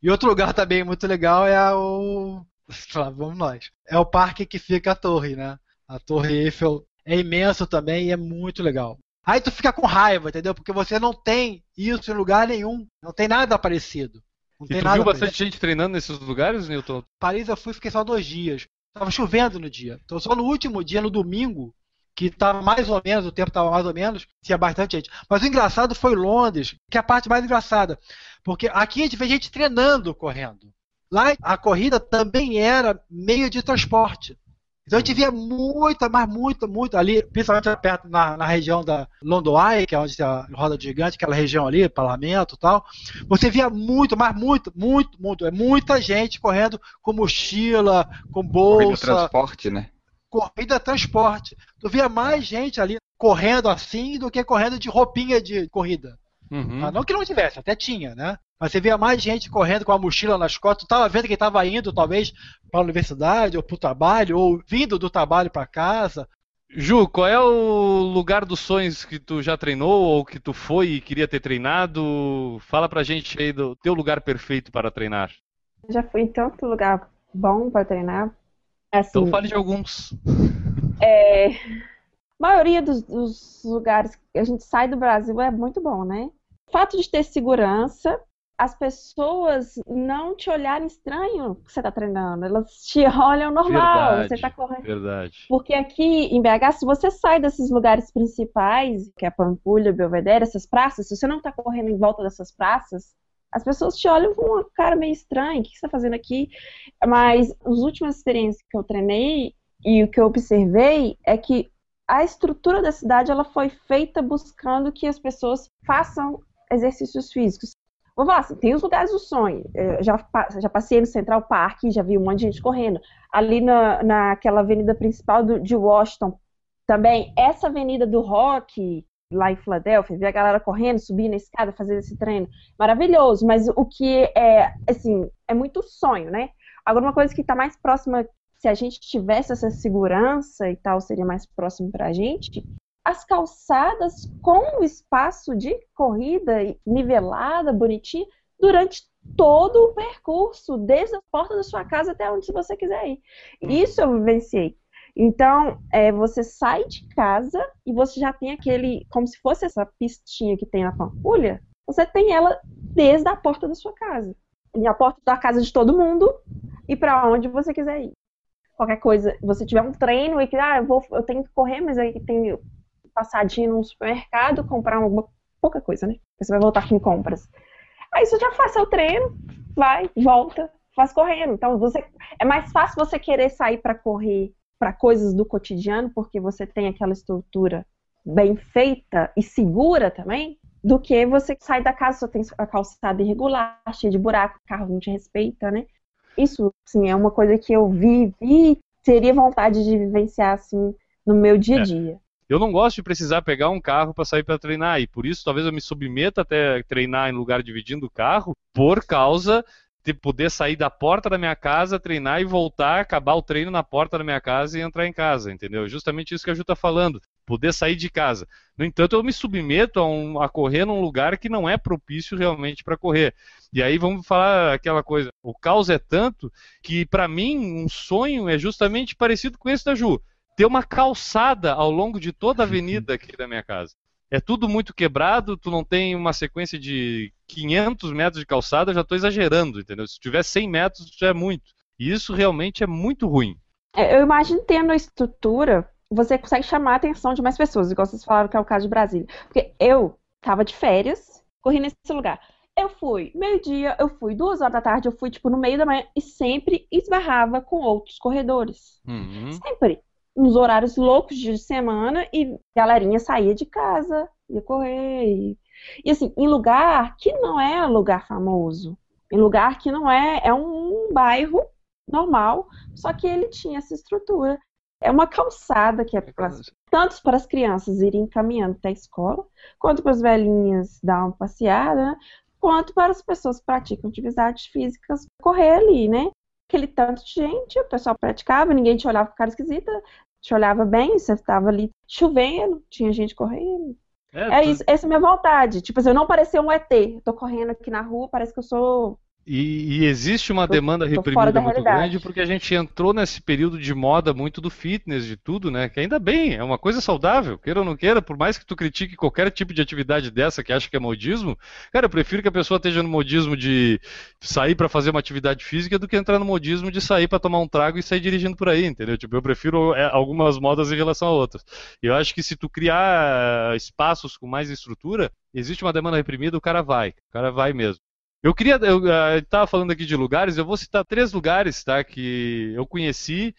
E outro lugar também muito legal é o. Vamos nós. É o parque que fica a torre, né? A Torre Eiffel é imenso também e é muito legal. Aí tu fica com raiva, entendeu? Porque você não tem isso em lugar nenhum. Não tem nada parecido. Não e tu viu bastante parecido. gente treinando nesses lugares, Newton? Paris eu fui e fiquei só dois dias. Tava chovendo no dia. Então só no último dia, no domingo, que estava mais ou menos, o tempo estava mais ou menos, tinha bastante gente. Mas o engraçado foi Londres, que é a parte mais engraçada. Porque aqui a gente vê gente treinando correndo. Lá a corrida também era meio de transporte. Então a gente via muita, mas muita, muito ali, principalmente perto na, na região da London Eye, que é onde tem a roda gigante, aquela região ali, parlamento e tal. Você via muito, mas muito, muito, muito, é muita gente correndo com mochila, com bolsa. Corrida transporte, né? Corrida transporte. Tu via mais gente ali correndo assim do que correndo de roupinha de corrida. Uhum. Ah, não que não tivesse, até tinha, né? Mas você via mais gente correndo com a mochila nas costas. Tu tava vendo quem tava indo, talvez, para a universidade, ou para o trabalho, ou vindo do trabalho para casa. Ju, qual é o lugar dos sonhos que tu já treinou ou que tu foi e queria ter treinado? Fala pra gente aí do teu lugar perfeito para treinar. Já fui em tanto lugar bom para treinar. Assim, Então fale de alguns. é, a maioria dos, dos lugares que a gente sai do Brasil é muito bom, né? O fato de ter segurança, as pessoas não te olharem estranho que você está treinando, elas te olham normal, Verdade. você está correndo. Verdade. Porque aqui em BH, se você sai desses lugares principais, que é Pampulha, Belvedere, essas praças, se você não está correndo em volta dessas praças, as pessoas te olham com uma cara meio estranha, o que você está fazendo aqui? Mas as últimas experiências que eu treinei e o que eu observei é que a estrutura da cidade ela foi feita buscando que as pessoas façam exercícios físicos. Vou falar assim, tem os lugares do sonho. Eu já, já passei no Central Park, já vi um monte de gente correndo. Ali na, naquela avenida principal do- de Washington, também, essa avenida do rock, lá em Filadélfia, vi a galera correndo, subindo a escada, fazendo esse treino. Maravilhoso, mas o que é, assim, é muito sonho, né? Agora, uma coisa que está mais próxima, se a gente tivesse essa segurança e tal, seria mais próximo para a gente, as calçadas com o espaço de corrida nivelada, bonitinha, durante todo o percurso, desde a porta da sua casa até onde você quiser ir. Isso eu vivenciei. Então, é, você sai de casa e você já tem aquele, como se fosse essa pistinha que tem na Pampulha, você tem ela desde a porta da sua casa. E a porta da casa de todo mundo e para onde você quiser ir. Qualquer coisa, você tiver um treino e que, ah, eu, vou, eu tenho que correr, mas aí tem passadinho num supermercado, comprar uma pouca coisa, né? Você vai voltar com compras. Aí você já faz seu treino, vai, volta, faz correndo. Então você é mais fácil você querer sair para correr para coisas do cotidiano, porque você tem aquela estrutura bem feita e segura também, do que você sai da casa, só tem a calçada irregular, cheia de buraco, o carro não te respeita, né? Isso, sim, é uma coisa que eu vi e teria vontade de vivenciar, assim, no meu dia a É. dia. Eu não gosto de precisar pegar um carro para sair para treinar e por isso talvez eu me submeta até treinar em lugar dividindo o carro, por causa de poder sair da porta da minha casa, treinar e voltar, acabar o treino na porta da minha casa e entrar em casa, entendeu? Justamente isso que a Ju tá falando, poder sair de casa. No entanto, eu me submeto a, um- a correr num lugar que não é propício realmente para correr. E aí vamos falar aquela coisa, o caos é tanto que para mim um sonho é justamente parecido com esse da Ju ter uma calçada ao longo de toda a avenida aqui da minha casa. É tudo muito quebrado, tu não tem uma sequência de 500 metros de calçada, eu já estou exagerando, entendeu? Se tiver 100 metros, já é muito. E isso realmente é muito ruim. É, Eu imagino tendo a estrutura, você consegue chamar a atenção de mais pessoas, igual vocês falaram que é o caso de Brasília. Porque eu tava de férias, corri nesse lugar. Eu fui meio-dia, eu fui duas horas da tarde, eu fui tipo no meio da manhã e sempre esbarrava com outros corredores. Uhum. Sempre. Nos horários loucos de semana e galerinha saía de casa, ia correr. E, e assim, em lugar que não é lugar famoso. Em lugar que não é. É um bairro normal, só que ele tinha essa estrutura. É uma calçada que é pra, tanto para as crianças irem caminhando até a escola, quanto para as velhinhas dar uma passeada, né? quanto para as pessoas que praticam atividades físicas correr ali, né? Aquele tanto de gente, o pessoal praticava, ninguém te olhava com cara esquisita, te olhava bem, você estava ali chovendo, tinha gente correndo. É tu- isso, essa é a minha vontade. Tipo assim, eu não parecer um ET. Eu tô correndo aqui na rua, parece que eu sou. E, e existe uma Tô- demanda reprimida da muito grande porque a gente entrou nesse período de moda muito do fitness, de tudo, né? Que ainda bem, é uma coisa saudável, queira ou não queira, por mais que tu critique qualquer tipo de atividade dessa que acha que é modismo, cara, eu prefiro que a pessoa esteja no modismo de sair pra fazer uma atividade física do que entrar no modismo de sair pra tomar um trago e sair dirigindo por aí, entendeu? Tipo, eu prefiro é, algumas modas em relação a outras. E eu acho que se tu criar espaços com mais estrutura, existe uma demanda reprimida, o cara vai, o cara vai mesmo. Eu queria, eu estava falando aqui de lugares, eu vou citar três lugares, tá, que eu conheci,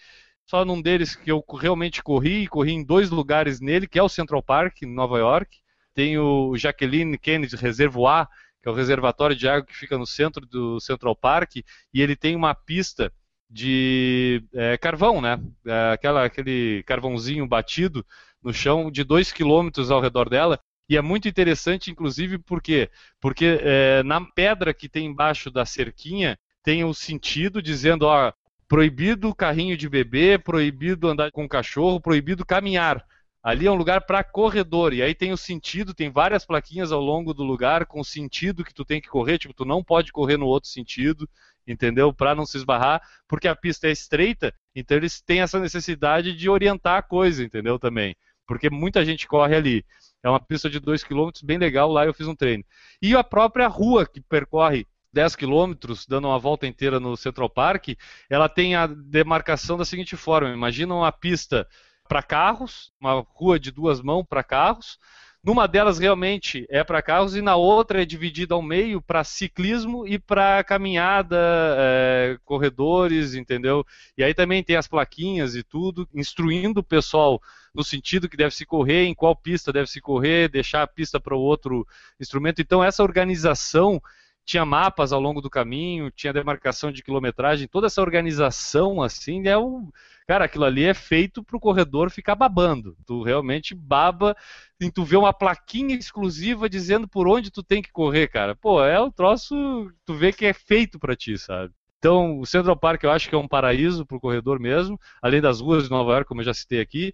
só num deles que eu realmente corri, corri em dois lugares nele, que é o Central Park, em Nova York. Tem o Jacqueline Kennedy Reservoir, que é o reservatório de água que fica no centro do Central Park, e ele tem uma pista de é, carvão, né? É, aquela, aquele carvãozinho batido no chão de 2 quilômetros ao redor dela. E é muito interessante, inclusive, por quê? Porque é, na pedra que tem embaixo da cerquinha tem o sentido dizendo, ó, proibido carrinho de bebê, proibido andar com cachorro, proibido caminhar. Ali é um lugar para corredor, e aí tem o sentido, tem várias plaquinhas ao longo do lugar com o sentido que tu tem que correr, tipo, tu não pode correr no outro sentido, entendeu? Para não se esbarrar, porque a pista é estreita, então eles têm essa necessidade de orientar a coisa, entendeu? Também, porque muita gente corre ali. É uma pista de 2 km, bem legal, lá eu fiz um treino. E a própria rua que percorre 10 quilômetros, dando uma volta inteira no Central Park, ela tem a demarcação da seguinte forma: imagina uma pista para carros, uma rua de duas mãos para carros. Numa delas realmente é para carros e na outra é dividida ao meio para ciclismo e para caminhada, é, corredores, entendeu? E aí também tem as plaquinhas e tudo, instruindo o pessoal no sentido que deve se correr, em qual pista deve se correr, deixar a pista para o outro instrumento. Então essa organização tinha mapas ao longo do caminho, tinha demarcação de quilometragem, toda essa organização assim é um Cara, aquilo ali é feito para o corredor ficar babando. Tu realmente baba e tu vê uma plaquinha exclusiva dizendo por onde tu tem que correr, cara. Pô, é um troço, tu vê que é feito para ti, sabe? Então, o Central Park eu acho que é um paraíso para o corredor mesmo, além das ruas de Nova York, como eu já citei aqui.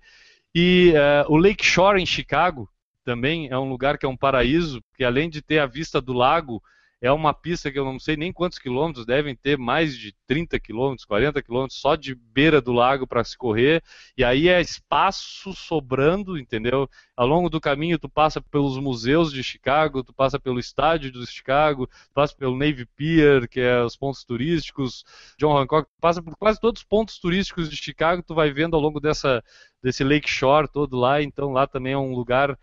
E uh, o Lake Shore em Chicago também é um lugar que é um paraíso, que além de ter a vista do lago, é uma pista que eu não sei nem quantos quilômetros, devem ter mais de 30 quilômetros, 40 quilômetros só de beira do lago para se correr, e aí é espaço sobrando, entendeu? Ao longo do caminho tu passa pelos museus de Chicago, tu passa pelo estádio de Chicago, tu passa pelo Navy Pier, que é os pontos turísticos, John Hancock, tu passa por quase todos os pontos turísticos de Chicago, tu vai vendo ao longo dessa desse Lake Shore todo lá, então lá também é um lugar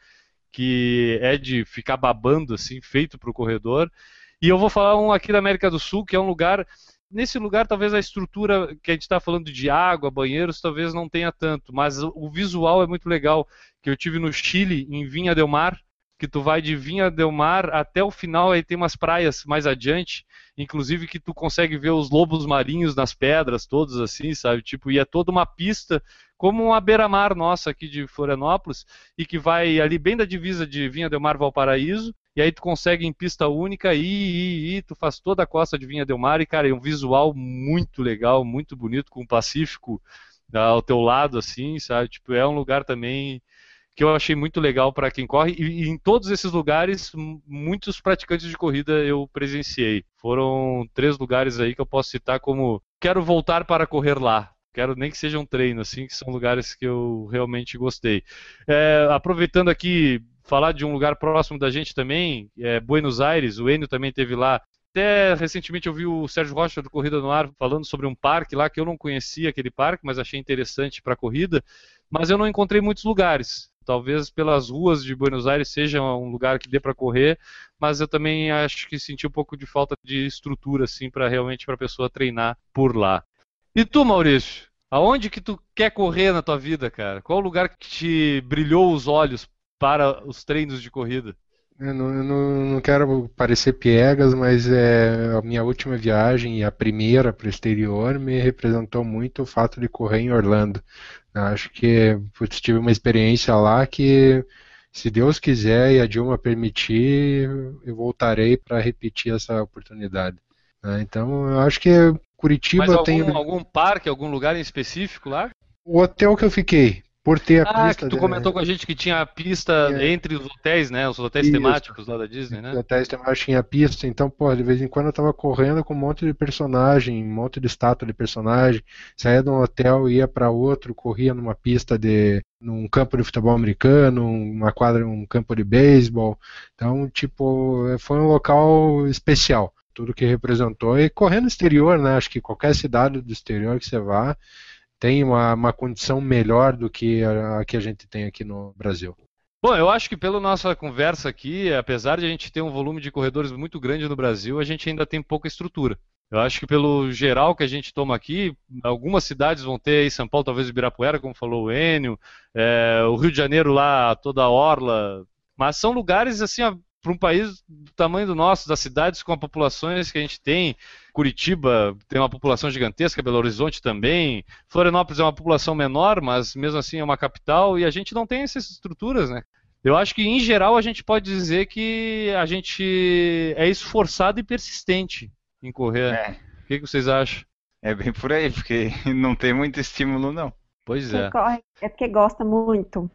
que é de ficar babando assim, feito para o corredor. E eu vou falar um aqui da América do Sul, que é um lugar. Nesse lugar, talvez a estrutura que a gente está falando de água, banheiros, talvez não tenha tanto, mas o visual é muito legal. Que eu tive no Chile, em Vinha del Mar, que tu vai de Vinha del Mar até o final, aí tem umas praias mais adiante, inclusive que tu consegue ver os lobos marinhos nas pedras, todos assim, sabe? Tipo, e é toda uma pista, como uma beira-mar nossa aqui de Florianópolis, e que vai ali bem da divisa de Vinha del Mar Valparaíso, e aí tu consegue em pista única ir, tu faz toda a costa de Vinha Del Mar e, cara, é um visual muito legal, muito bonito, com o Pacífico ao teu lado, assim, sabe? Tipo, é um lugar também que eu achei muito legal para quem corre e, e, em todos esses lugares muitos praticantes de corrida eu presenciei. Foram três lugares aí que eu posso citar como quero voltar para correr lá. Quero nem que seja um treino, assim, que são lugares que eu realmente gostei. É, aproveitando aqui falar de um lugar próximo da gente também, é Buenos Aires, o Enio também teve lá. Até recentemente eu vi o Sérgio Rocha do Corrida no Ar falando sobre um parque lá que eu não conhecia aquele parque, mas achei interessante para corrida, mas eu não encontrei muitos lugares. Talvez pelas ruas de Buenos Aires seja um lugar que dê para correr, mas eu também acho que senti um pouco de falta de estrutura assim para realmente para a pessoa treinar por lá. E tu, Maurício? Aonde que tu quer correr na tua vida, cara? Qual o lugar que te brilhou os olhos para os treinos de corrida? Eu não, eu não, não quero parecer piegas, mas é, a minha última viagem e a primeira para o exterior me representou muito o fato de correr em Orlando. Eu acho que putz, tive uma experiência lá que, se Deus quiser e a Dilma permitir, eu voltarei para repetir essa oportunidade. Né? Então, eu acho que Curitiba Mas algum, tem. algum parque, algum lugar em específico lá? O hotel que eu fiquei, por ter a ah, pista. que tu de- comentou com a gente que tinha a pista É. entre os hotéis, né? Os hotéis Isso. temáticos lá da Disney, né? Os hotéis temáticos tinha pista, então, pô, de vez em quando eu tava correndo com um monte de personagem, um monte de estátua de personagem, saía de um hotel, ia para outro, corria numa pista de num campo de futebol americano, uma quadra, um campo de beisebol. Então, tipo, foi um local especial, tudo que representou. E correndo exterior, né? Acho que qualquer cidade do exterior que você vá tem uma, uma condição melhor do que a, a que a gente tem aqui no Brasil. Bom, eu acho que pela nossa conversa aqui, apesar de a gente ter um volume de corredores muito grande no Brasil, a gente ainda tem pouca estrutura. Eu acho que pelo geral que a gente toma aqui, algumas cidades vão ter aí, São Paulo, talvez Ibirapuera, como falou o Enio, é, o Rio de Janeiro lá, toda a Orla, mas são lugares assim, para um país do tamanho do nosso, das cidades com as populações que a gente tem, Curitiba tem uma população gigantesca, Belo Horizonte também, Florianópolis é uma população menor, mas mesmo assim é uma capital, e a gente não tem essas estruturas, né? Eu acho que, em geral, a gente pode dizer que a gente é esforçado e persistente em correr. É. O que, que vocês acham? É bem por aí, porque não tem muito estímulo, não. Pois Quem é. corre é porque gosta muito.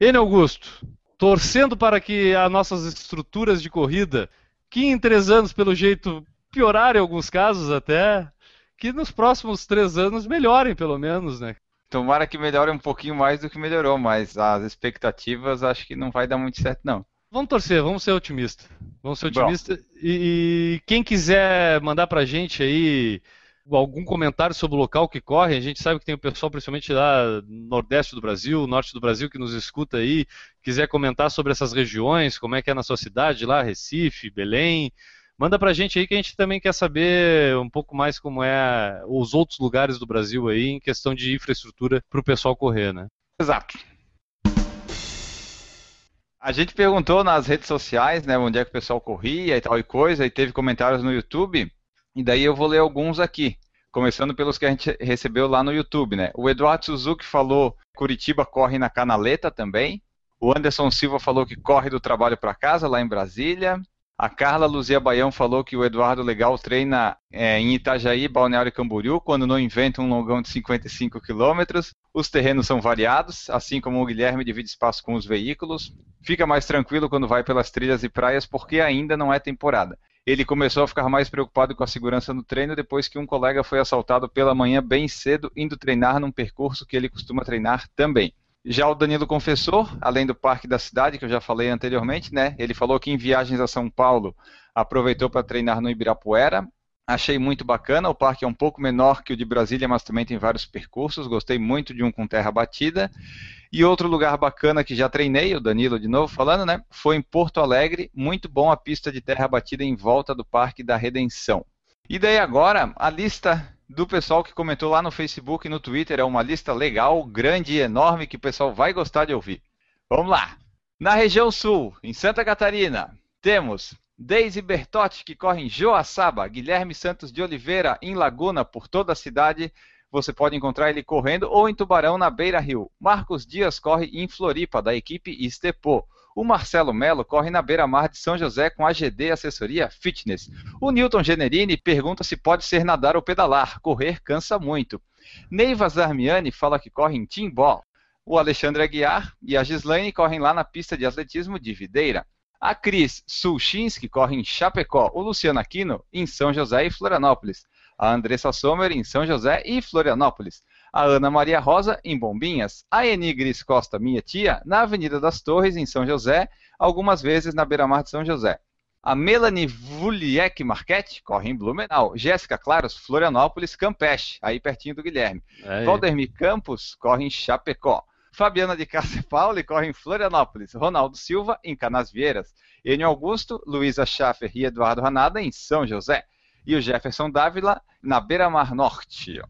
N. Augusto, torcendo para que as nossas estruturas de corrida, que em três anos, pelo jeito, piorarem em alguns casos até, que nos próximos três anos melhorem, pelo menos, né? Tomara que melhore um pouquinho mais do que melhorou, mas as expectativas acho que não vai dar muito certo, não. Vamos torcer, vamos ser otimistas. Vamos ser otimistas. E, e quem quiser mandar pra gente aí algum comentário sobre o local que corre, a gente sabe que tem o pessoal, principalmente lá no Nordeste do Brasil, Norte do Brasil, que nos escuta aí, quiser comentar sobre essas regiões, como é que é na sua cidade lá, Recife, Belém. Manda pra gente aí que a gente também quer saber um pouco mais como é os outros lugares do Brasil aí em questão de infraestrutura para o pessoal correr, né? Exato. A gente perguntou nas redes sociais, né, onde é que o pessoal corria e tal e coisa, e teve comentários no YouTube, e daí eu vou ler alguns aqui, começando pelos que a gente recebeu lá no YouTube, né? O Eduardo Suzuki falou Curitiba corre na Canaleta também. O Anderson Silva falou que corre do trabalho para casa, lá em Brasília. A Carla Luzia Baião falou que o Eduardo Legal treina é, em Itajaí, Balneário Camboriú, quando não inventa um longão de 55 quilômetros. Os terrenos são variados, assim como o Guilherme divide espaço com os veículos. Fica mais tranquilo quando vai pelas trilhas e praias, porque ainda não é temporada. Ele começou a ficar mais preocupado com a segurança no treino depois que um colega foi assaltado pela manhã bem cedo, indo treinar num percurso que ele costuma treinar também. Já o Danilo Confessor, além do Parque da Cidade, que eu já falei anteriormente, né? Ele falou que em viagens a São Paulo aproveitou para treinar no Ibirapuera. Achei muito bacana, o parque é um pouco menor que o de Brasília, mas também tem vários percursos. Gostei muito de um com terra batida. E outro lugar bacana que já treinei, o Danilo de novo falando, né? Foi em Porto Alegre, muito bom a pista de terra batida em volta do Parque da Redenção. E daí agora, a lista do pessoal que comentou lá no Facebook e no Twitter é uma lista legal, grande e enorme que o pessoal vai gostar de ouvir. Vamos lá. Na região sul, em Santa Catarina, temos Deise Bertotti, que corre em Joaçaba, Guilherme Santos de Oliveira, em Laguna, por toda a cidade. Você pode encontrar ele correndo ou em Tubarão, na Beira Rio. Marcos Dias corre em Floripa, da equipe Estepô. O Marcelo Melo corre na beira-mar de São José com a GD Assessoria Fitness. O Newton Generini pergunta se pode ser nadar ou pedalar. Correr cansa muito. Neiva Zarmiani fala que corre em Timbó. O Alexandre Aguiar e a Gislaine correm lá na pista de atletismo de Videira. A Cris Sulchinski corre em Chapecó. O Luciano Aquino em São José e Florianópolis. A Andressa Sommer em São José e Florianópolis a Ana Maria Rosa, em Bombinhas, a Enigris Costa, minha tia, na Avenida das Torres, em São José, algumas vezes na beira-mar de São José. A Melanie Vuliek Marquette corre em Blumenau. Jéssica Claros, Florianópolis, Campeche, aí pertinho do Guilherme. É, Valdemir Campos corre em Chapecó. Fabiana de Cássia Pauli corre em Florianópolis. Ronaldo Silva, em Canasvieiras. Enio Augusto, Luísa Schaffer e Eduardo Ranada, em São José. E o Jefferson Dávila, na Beira-Mar Norte.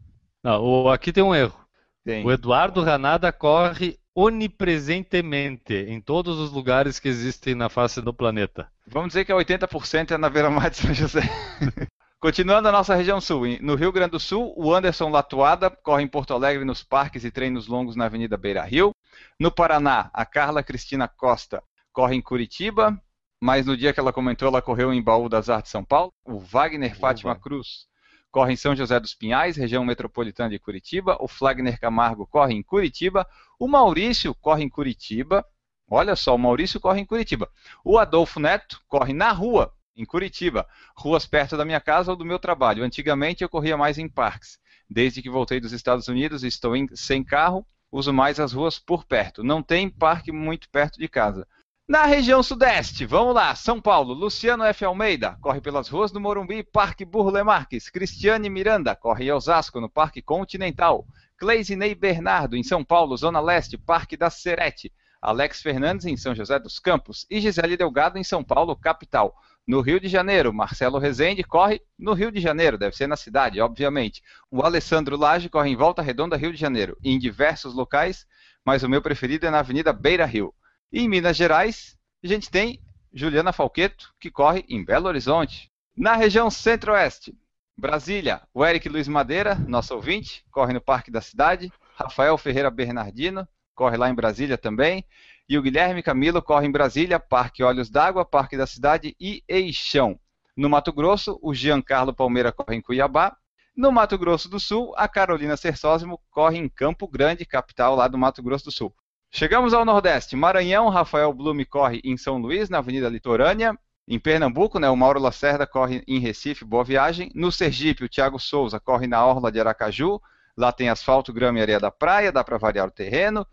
Não, o- aqui tem um erro. Tem. O Eduardo Ranada corre onipresentemente em todos os lugares que existem na face do planeta. Vamos dizer que é 80% é na beira-mar de São José. Continuando a nossa região sul, no Rio Grande do Sul, o Anderson Latuada corre em Porto Alegre nos parques e treinos longos na Avenida Beira Rio. No Paraná, a Carla Cristina Costa corre em Curitiba, mas no dia que ela comentou, ela correu em Baú das Artes São Paulo. O Wagner Fátima Oba. Cruz corre em São José dos Pinhais, região metropolitana de Curitiba. O Flagner Camargo corre em Curitiba. O Maurício corre em Curitiba. Olha só, o Maurício corre em Curitiba. O Adolfo Neto corre na rua, em Curitiba, ruas perto da minha casa ou do meu trabalho. Antigamente eu corria mais em parques. Desde que voltei dos Estados Unidos estou em- sem carro, uso mais as ruas por perto. Não tem parque muito perto de casa. Na região sudeste, vamos lá, São Paulo, Luciano F. Almeida, corre pelas ruas do Morumbi, Parque Burle Marques. Cristiane Miranda, corre em Osasco, no Parque Continental. Cleisinei Bernardo, em São Paulo, Zona Leste, Parque da Serete. Alex Fernandes, em São José dos Campos. E Gisele Delgado, em São Paulo, capital. No Rio de Janeiro, Marcelo Rezende corre no Rio de Janeiro, deve ser na cidade, obviamente. O Alessandro Lage corre em Volta Redonda, Rio de Janeiro, em diversos locais, mas o meu preferido é na Avenida Beira Rio. E em Minas Gerais, a gente tem Juliana Falqueto, que corre em Belo Horizonte. Na região centro-oeste, Brasília, o Eric Luiz Madeira, nosso ouvinte, corre no Parque da Cidade. Rafael Ferreira Bernardino, corre lá em Brasília também. E o Guilherme Camilo corre em Brasília, Parque Olhos d'Água, Parque da Cidade e Eixão. No Mato Grosso, o Giancarlo Palmeira corre em Cuiabá. No Mato Grosso do Sul, a Carolina Sersósimo corre em Campo Grande, capital lá do Mato Grosso do Sul. Chegamos ao Nordeste. Maranhão, Rafael Blume corre em São Luís, na Avenida Litorânea. Em Pernambuco, né, o Mauro Lacerda corre em Recife, Boa Viagem. No Sergipe, o Thiago Souza corre na Orla de Aracaju. Lá tem asfalto, grama e areia da praia, dá para variar o terreno.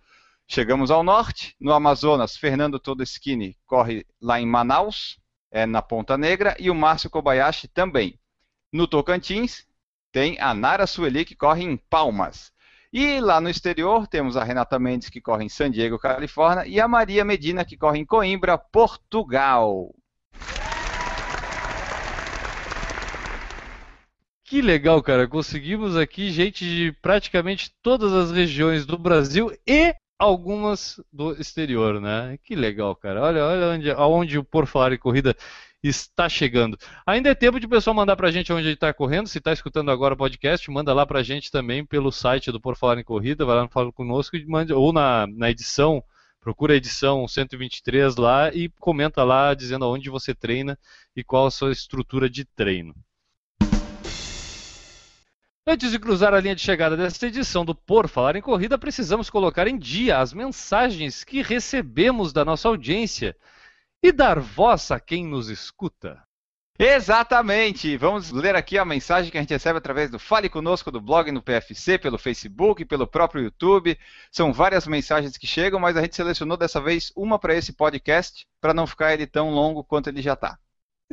Chegamos ao norte. No Amazonas, Fernando Todeschini corre lá em Manaus, é, na Ponta Negra. E o Márcio Kobayashi também. No Tocantins, tem a Nara Sueli, que corre em Palmas. E lá no exterior, temos a Renata Mendes, que corre em San Diego, Califórnia. E a Maria Medina, que corre em Coimbra, Portugal. Que legal, cara. Conseguimos aqui gente de praticamente todas as regiões do Brasil e algumas do exterior, né? Que legal, cara. Olha, olha onde, aonde o Por Falar em Corrida está chegando. Ainda é tempo de o pessoal mandar pra gente onde ele está correndo. Se está escutando agora o podcast, manda lá pra gente também pelo site do Por Falar em Corrida. Vai lá no Fala Conosco e ou na, na edição procura a edição 123 lá e comenta lá dizendo aonde você treina e qual a sua estrutura de treino. Antes de cruzar a linha de chegada desta edição do Por Falar em Corrida, precisamos colocar em dia as mensagens que recebemos da nossa audiência e dar voz a quem nos escuta. Exatamente! Vamos ler aqui a mensagem que a gente recebe através do Fale Conosco do blog no PFC, pelo Facebook, pelo próprio YouTube. São várias mensagens que chegam, mas a gente selecionou dessa vez uma para esse podcast, para não ficar ele tão longo quanto ele já está.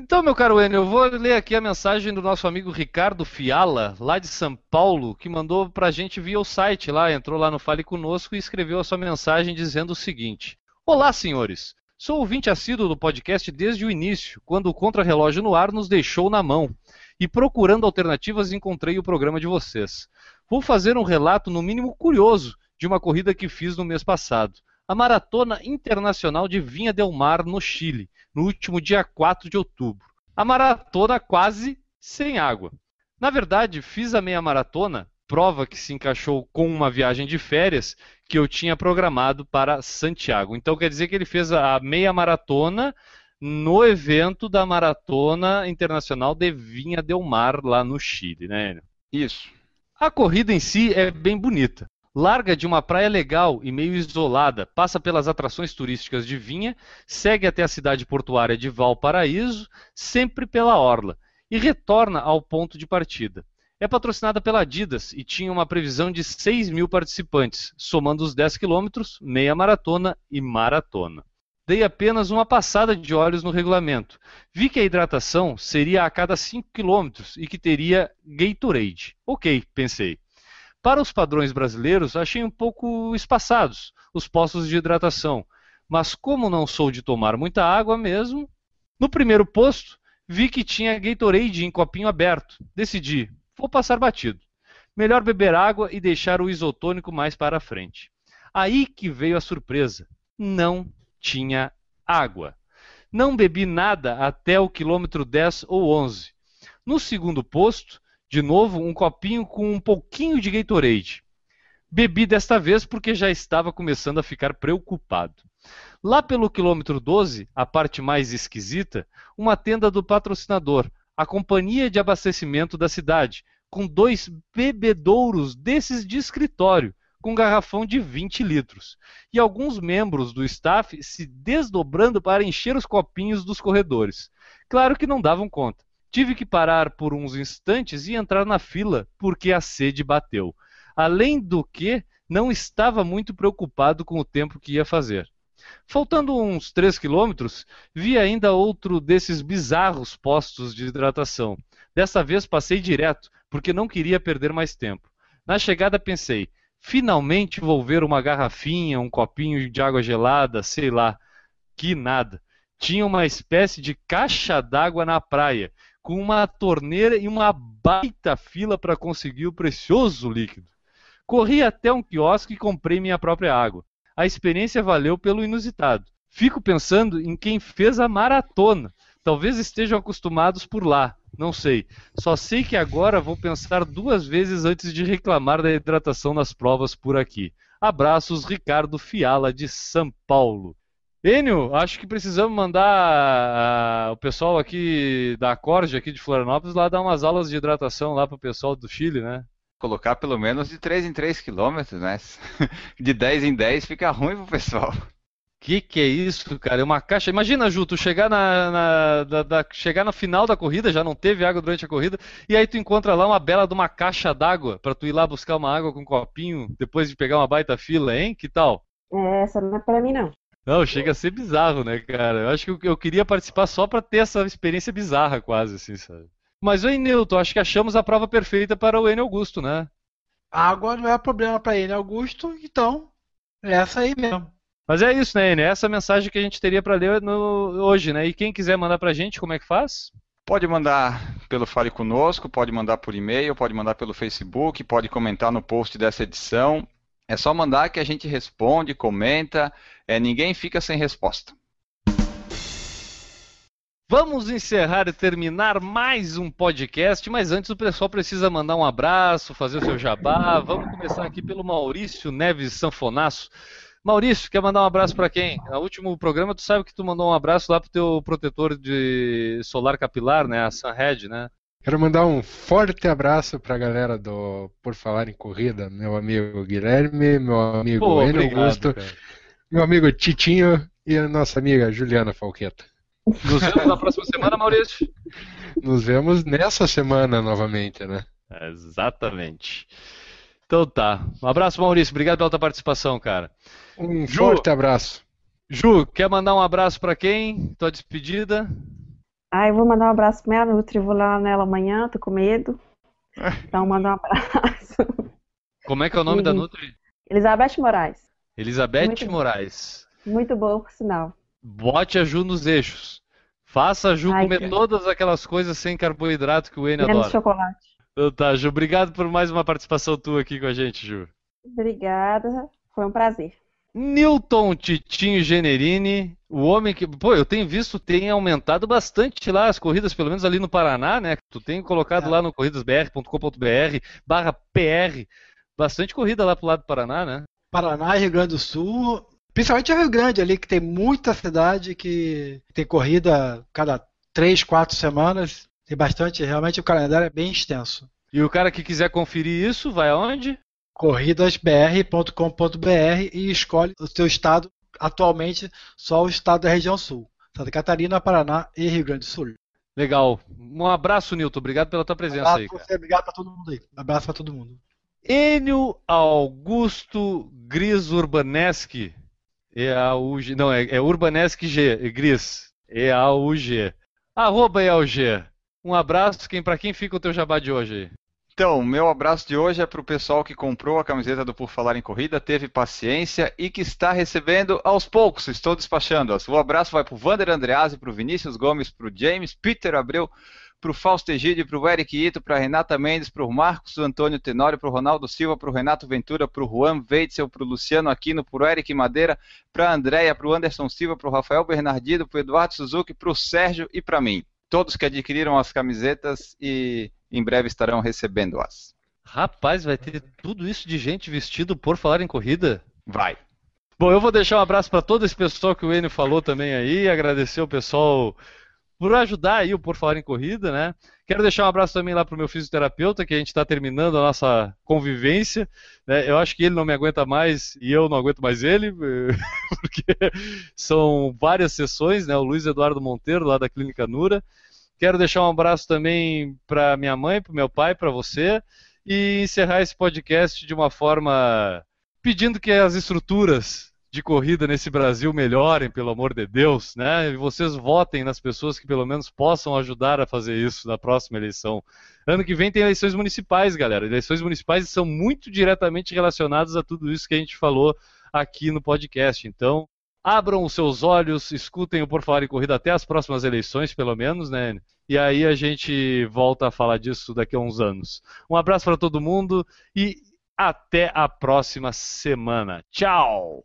Então, meu caro Enio, eu vou ler aqui a mensagem do nosso amigo Ricardo Fiala, lá de São Paulo, que mandou para a gente via o site lá, entrou lá no Fale Conosco e escreveu a sua mensagem dizendo o seguinte: Olá, senhores! Sou ouvinte assíduo do podcast desde o início, quando o Contra-Relógio no Ar nos deixou na mão. E procurando alternativas encontrei o programa de vocês. Vou fazer um relato, no mínimo curioso, de uma corrida que fiz no mês passado. A Maratona Internacional de Vinha Del Mar, no Chile, no último dia 4 de outubro. A maratona quase sem água. Na verdade, fiz a meia maratona, prova que se encaixou com uma viagem de férias, que eu tinha programado para Santiago. Então quer dizer que ele fez a meia maratona no evento da Maratona Internacional de Vinha del Mar, lá no Chile, né? Isso. A corrida em si é bem bonita. Larga de uma praia legal e meio isolada, passa pelas atrações turísticas de Vinha, segue até a cidade portuária de Valparaíso, sempre pela orla, e retorna ao ponto de partida. É patrocinada pela Adidas e tinha uma previsão de 6 mil participantes, somando os 10 quilômetros, meia maratona e maratona. Dei apenas uma passada de olhos no regulamento. Vi que a hidratação seria a cada 5 quilômetros e que teria Gatorade. Ok, pensei. Para os padrões brasileiros, achei um pouco espaçados os postos de hidratação, mas como não sou de tomar muita água mesmo, no primeiro posto vi que tinha Gatorade em copinho aberto. Decidi, Vou passar batido. Melhor beber água e deixar o isotônico mais para frente. Aí que veio a surpresa. Não tinha água. Não bebi nada até o quilômetro 10 ou 11. No segundo posto, de novo, um copinho com um pouquinho de Gatorade. Bebi desta vez porque já estava começando a ficar preocupado. Lá pelo quilômetro 12, a parte mais esquisita, uma tenda do patrocinador, a companhia de abastecimento da cidade, com dois bebedouros desses de escritório, com garrafão de 20 litros, e alguns membros do staff se desdobrando para encher os copinhos dos corredores. Claro que não davam conta. Tive que parar por uns instantes e entrar na fila, porque a sede bateu. Além do que, não estava muito preocupado com o tempo que ia fazer. Faltando uns 3 quilômetros, vi ainda outro desses bizarros postos de hidratação. Dessa vez passei direto, porque não queria perder mais tempo. Na chegada pensei, finalmente vou ver uma garrafinha, um copinho de água gelada, sei lá. Que nada. Tinha uma espécie de caixa d'água na praia, com uma torneira e uma baita fila para conseguir o precioso líquido. Corri até um quiosque e comprei minha própria água a experiência valeu pelo inusitado. Fico pensando em quem fez a maratona. Talvez estejam acostumados por lá, não sei. Só sei que agora vou pensar duas vezes antes de reclamar da hidratação nas provas por aqui. Abraços, Ricardo Fiala, de São Paulo. Enio, acho que precisamos mandar uh, o pessoal aqui da Acorde, aqui de Florianópolis, lá dar umas aulas de hidratação lá pro pessoal do Chile, né? Colocar pelo menos de 3 em 3 quilômetros, né? De 10 em 10 fica ruim pro pessoal. Que que é isso, cara? É uma caixa. Imagina, Ju, tu chegar na, na da, da, chegar no final da corrida, já não teve água durante a corrida, e aí tu encontra lá uma bela de uma caixa d'água para tu ir lá buscar uma água com um copinho depois de pegar uma baita fila, hein? Que tal? É, essa não é pra mim, não. Não, chega a ser bizarro, né, cara? Eu acho que eu, eu queria participar só pra ter essa experiência bizarra, quase, assim, sabe? Mas, oi, Newton, acho que achamos a prova perfeita para o N Augusto, né? Água não é problema para N Augusto, então é essa aí mesmo. Mas é isso, né, Enio? Essa é a mensagem que a gente teria para ler no, hoje, né? E quem quiser mandar para a gente, como é que faz? Pode mandar pelo Fale Conosco, pode mandar por e-mail, pode mandar pelo Facebook, pode comentar no post dessa edição. É só mandar que a gente responde, comenta, é, ninguém fica sem resposta. Vamos encerrar e terminar mais um podcast, mas antes o pessoal precisa mandar um abraço, fazer o seu jabá. Vamos começar aqui pelo Maurício Neves Sanfonasso. Maurício, quer mandar um abraço para quem? No último programa, tu sabe que tu mandou um abraço lá pro teu protetor de solar capilar, né? A Sunhead, né? Quero mandar um forte abraço para a galera do Por Falar em Corrida, meu amigo Guilherme, meu amigo Pô, Enio Augusto, cara. meu amigo Titinho e a nossa amiga Juliana Falqueta. Nos vemos na próxima semana, Maurício? Nos vemos nessa semana novamente, né? Exatamente. Então tá. Um abraço, Maurício. Obrigado pela tua participação, cara. Um Ju, forte abraço. Ju, quer mandar um abraço para quem? Tua despedida? Ah, eu vou mandar um abraço pra minha Nutri, vou lá nela amanhã, tô com medo. Então manda um abraço. Como é que é o nome e... da Nutri? Elizabeth Moraes. Elizabeth muito Moraes. Muito boa, por sinal. Bote a Ju nos eixos. Faça a Ju Ai, comer todas aquelas coisas sem carboidrato que o Wayne adora. chocolate. Então tá, Ju, obrigado por mais uma participação tua aqui com a gente, Ju. Obrigada, foi um prazer. Newton Titinho Generini, o homem que, pô, eu tenho visto tem aumentado bastante lá as corridas, pelo menos ali no Paraná, né? Tu tem colocado é. lá no corridasbr.com.br barra PR, bastante corrida lá pro lado do Paraná, né? Paraná e Rio Grande do Sul, principalmente Rio Grande ali, que tem muita cidade que tem corrida cada três, quatro semanas. Tem bastante, realmente o calendário é bem extenso. E o cara que quiser conferir isso, vai aonde? corridasbr.com.br e escolhe o seu estado, atualmente só o estado da região sul. Santa Catarina, Paraná e Rio Grande do Sul. Legal. Um abraço, Nilton. Obrigado pela tua presença aí. Cara. Você, obrigado para todo mundo aí. Um abraço para todo mundo. Enio Augusto Gris Urbaneschi. E-A-U-G. Não, é, é Urbaneschi G. É Gris. E-A-U-G. Arroba E-A-U-G. Um abraço. Quem, para quem fica o teu jabá de hoje aí? Então, meu abraço de hoje é para o pessoal que comprou a camiseta do Por Falar em Corrida, teve paciência e que está recebendo aos poucos. Estou despachando-as. O abraço vai para o Vander Andreazzi, para o Vinícius Gomes, para o James, Peter Abreu, para o Fausto Egídio, para o Eric Ito, para a Renata Mendes, para o Marcos Antônio Tenório, para o Ronaldo Silva, para o Renato Ventura, para o Juan Weitzel, para o Luciano Aquino, para o Eric Madeira, para a Andréia, para o Anderson Silva, para o Rafael Bernardino, para o Eduardo Suzuki, para o Sérgio e para mim. Todos que adquiriram as camisetas e em breve estarão recebendo-as. Rapaz, vai ter tudo isso de gente vestido por falar em corrida? Vai. Bom, eu vou deixar um abraço para todo esse pessoal que o Enio falou também aí, agradecer o pessoal por ajudar aí o Por Falar em Corrida, né? Quero deixar um abraço também lá pro meu fisioterapeuta, que a gente está terminando a nossa convivência. Né? Eu acho que ele não me aguenta mais e eu não aguento mais ele, porque são várias sessões, né? O Luiz Eduardo Monteiro, lá da Clínica Nura. Quero deixar um abraço também para minha mãe, para meu pai, para você e encerrar esse podcast de uma forma pedindo que as estruturas de corrida nesse Brasil melhorem, pelo amor de Deus, né? E vocês votem nas pessoas que pelo menos possam ajudar a fazer isso na próxima eleição. Ano que vem tem eleições municipais, galera. Eleições municipais são muito diretamente relacionadas a tudo isso que a gente falou aqui no podcast. Então, abram os seus olhos, escutem o Por Falar em Corrida até as próximas eleições, pelo menos, né? E aí a gente volta a falar disso daqui a uns anos. Um abraço para todo mundo e até a próxima semana. Tchau!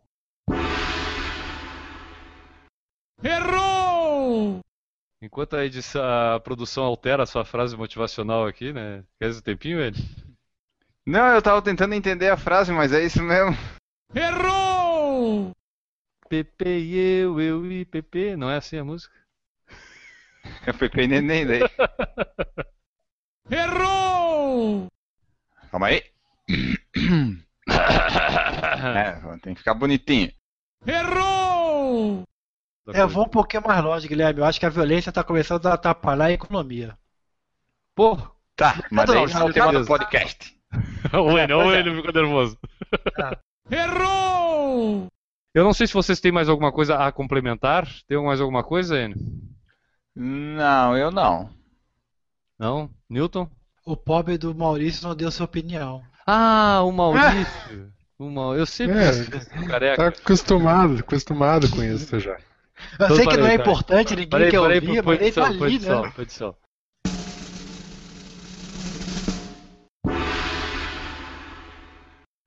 Errou! Enquanto a, edição, a produção altera a sua frase motivacional aqui, né? Quer um tempinho, ele? Não, eu tava tentando entender a frase, mas é isso mesmo. Errou! Pepe e eu, eu e Pepe. Não é assim a música? É Pepe e Neném daí. Errou! Calma aí. É, tem que ficar bonitinho. Errou! É, eu vou um pouquinho mais longe, Guilherme. Eu acho que a violência está começando a atrapalhar a economia. Pô, Tá, mas não, não é o tema já- do podcast. o pois é. ele ficou nervoso. Errou! Eu não sei se vocês têm mais alguma coisa a complementar. Tem mais alguma coisa, Enio? Não, eu não. Não? Newton? O pobre do Maurício não deu sua opinião. Ah, o Maurício. O Mau- Eu sempre É, careca. Tá acostumado, acostumado com isso já. Eu sei que não é importante, ninguém Peraí, quer peraí, ouvir, foi mas ele tá ali, né? foi edição.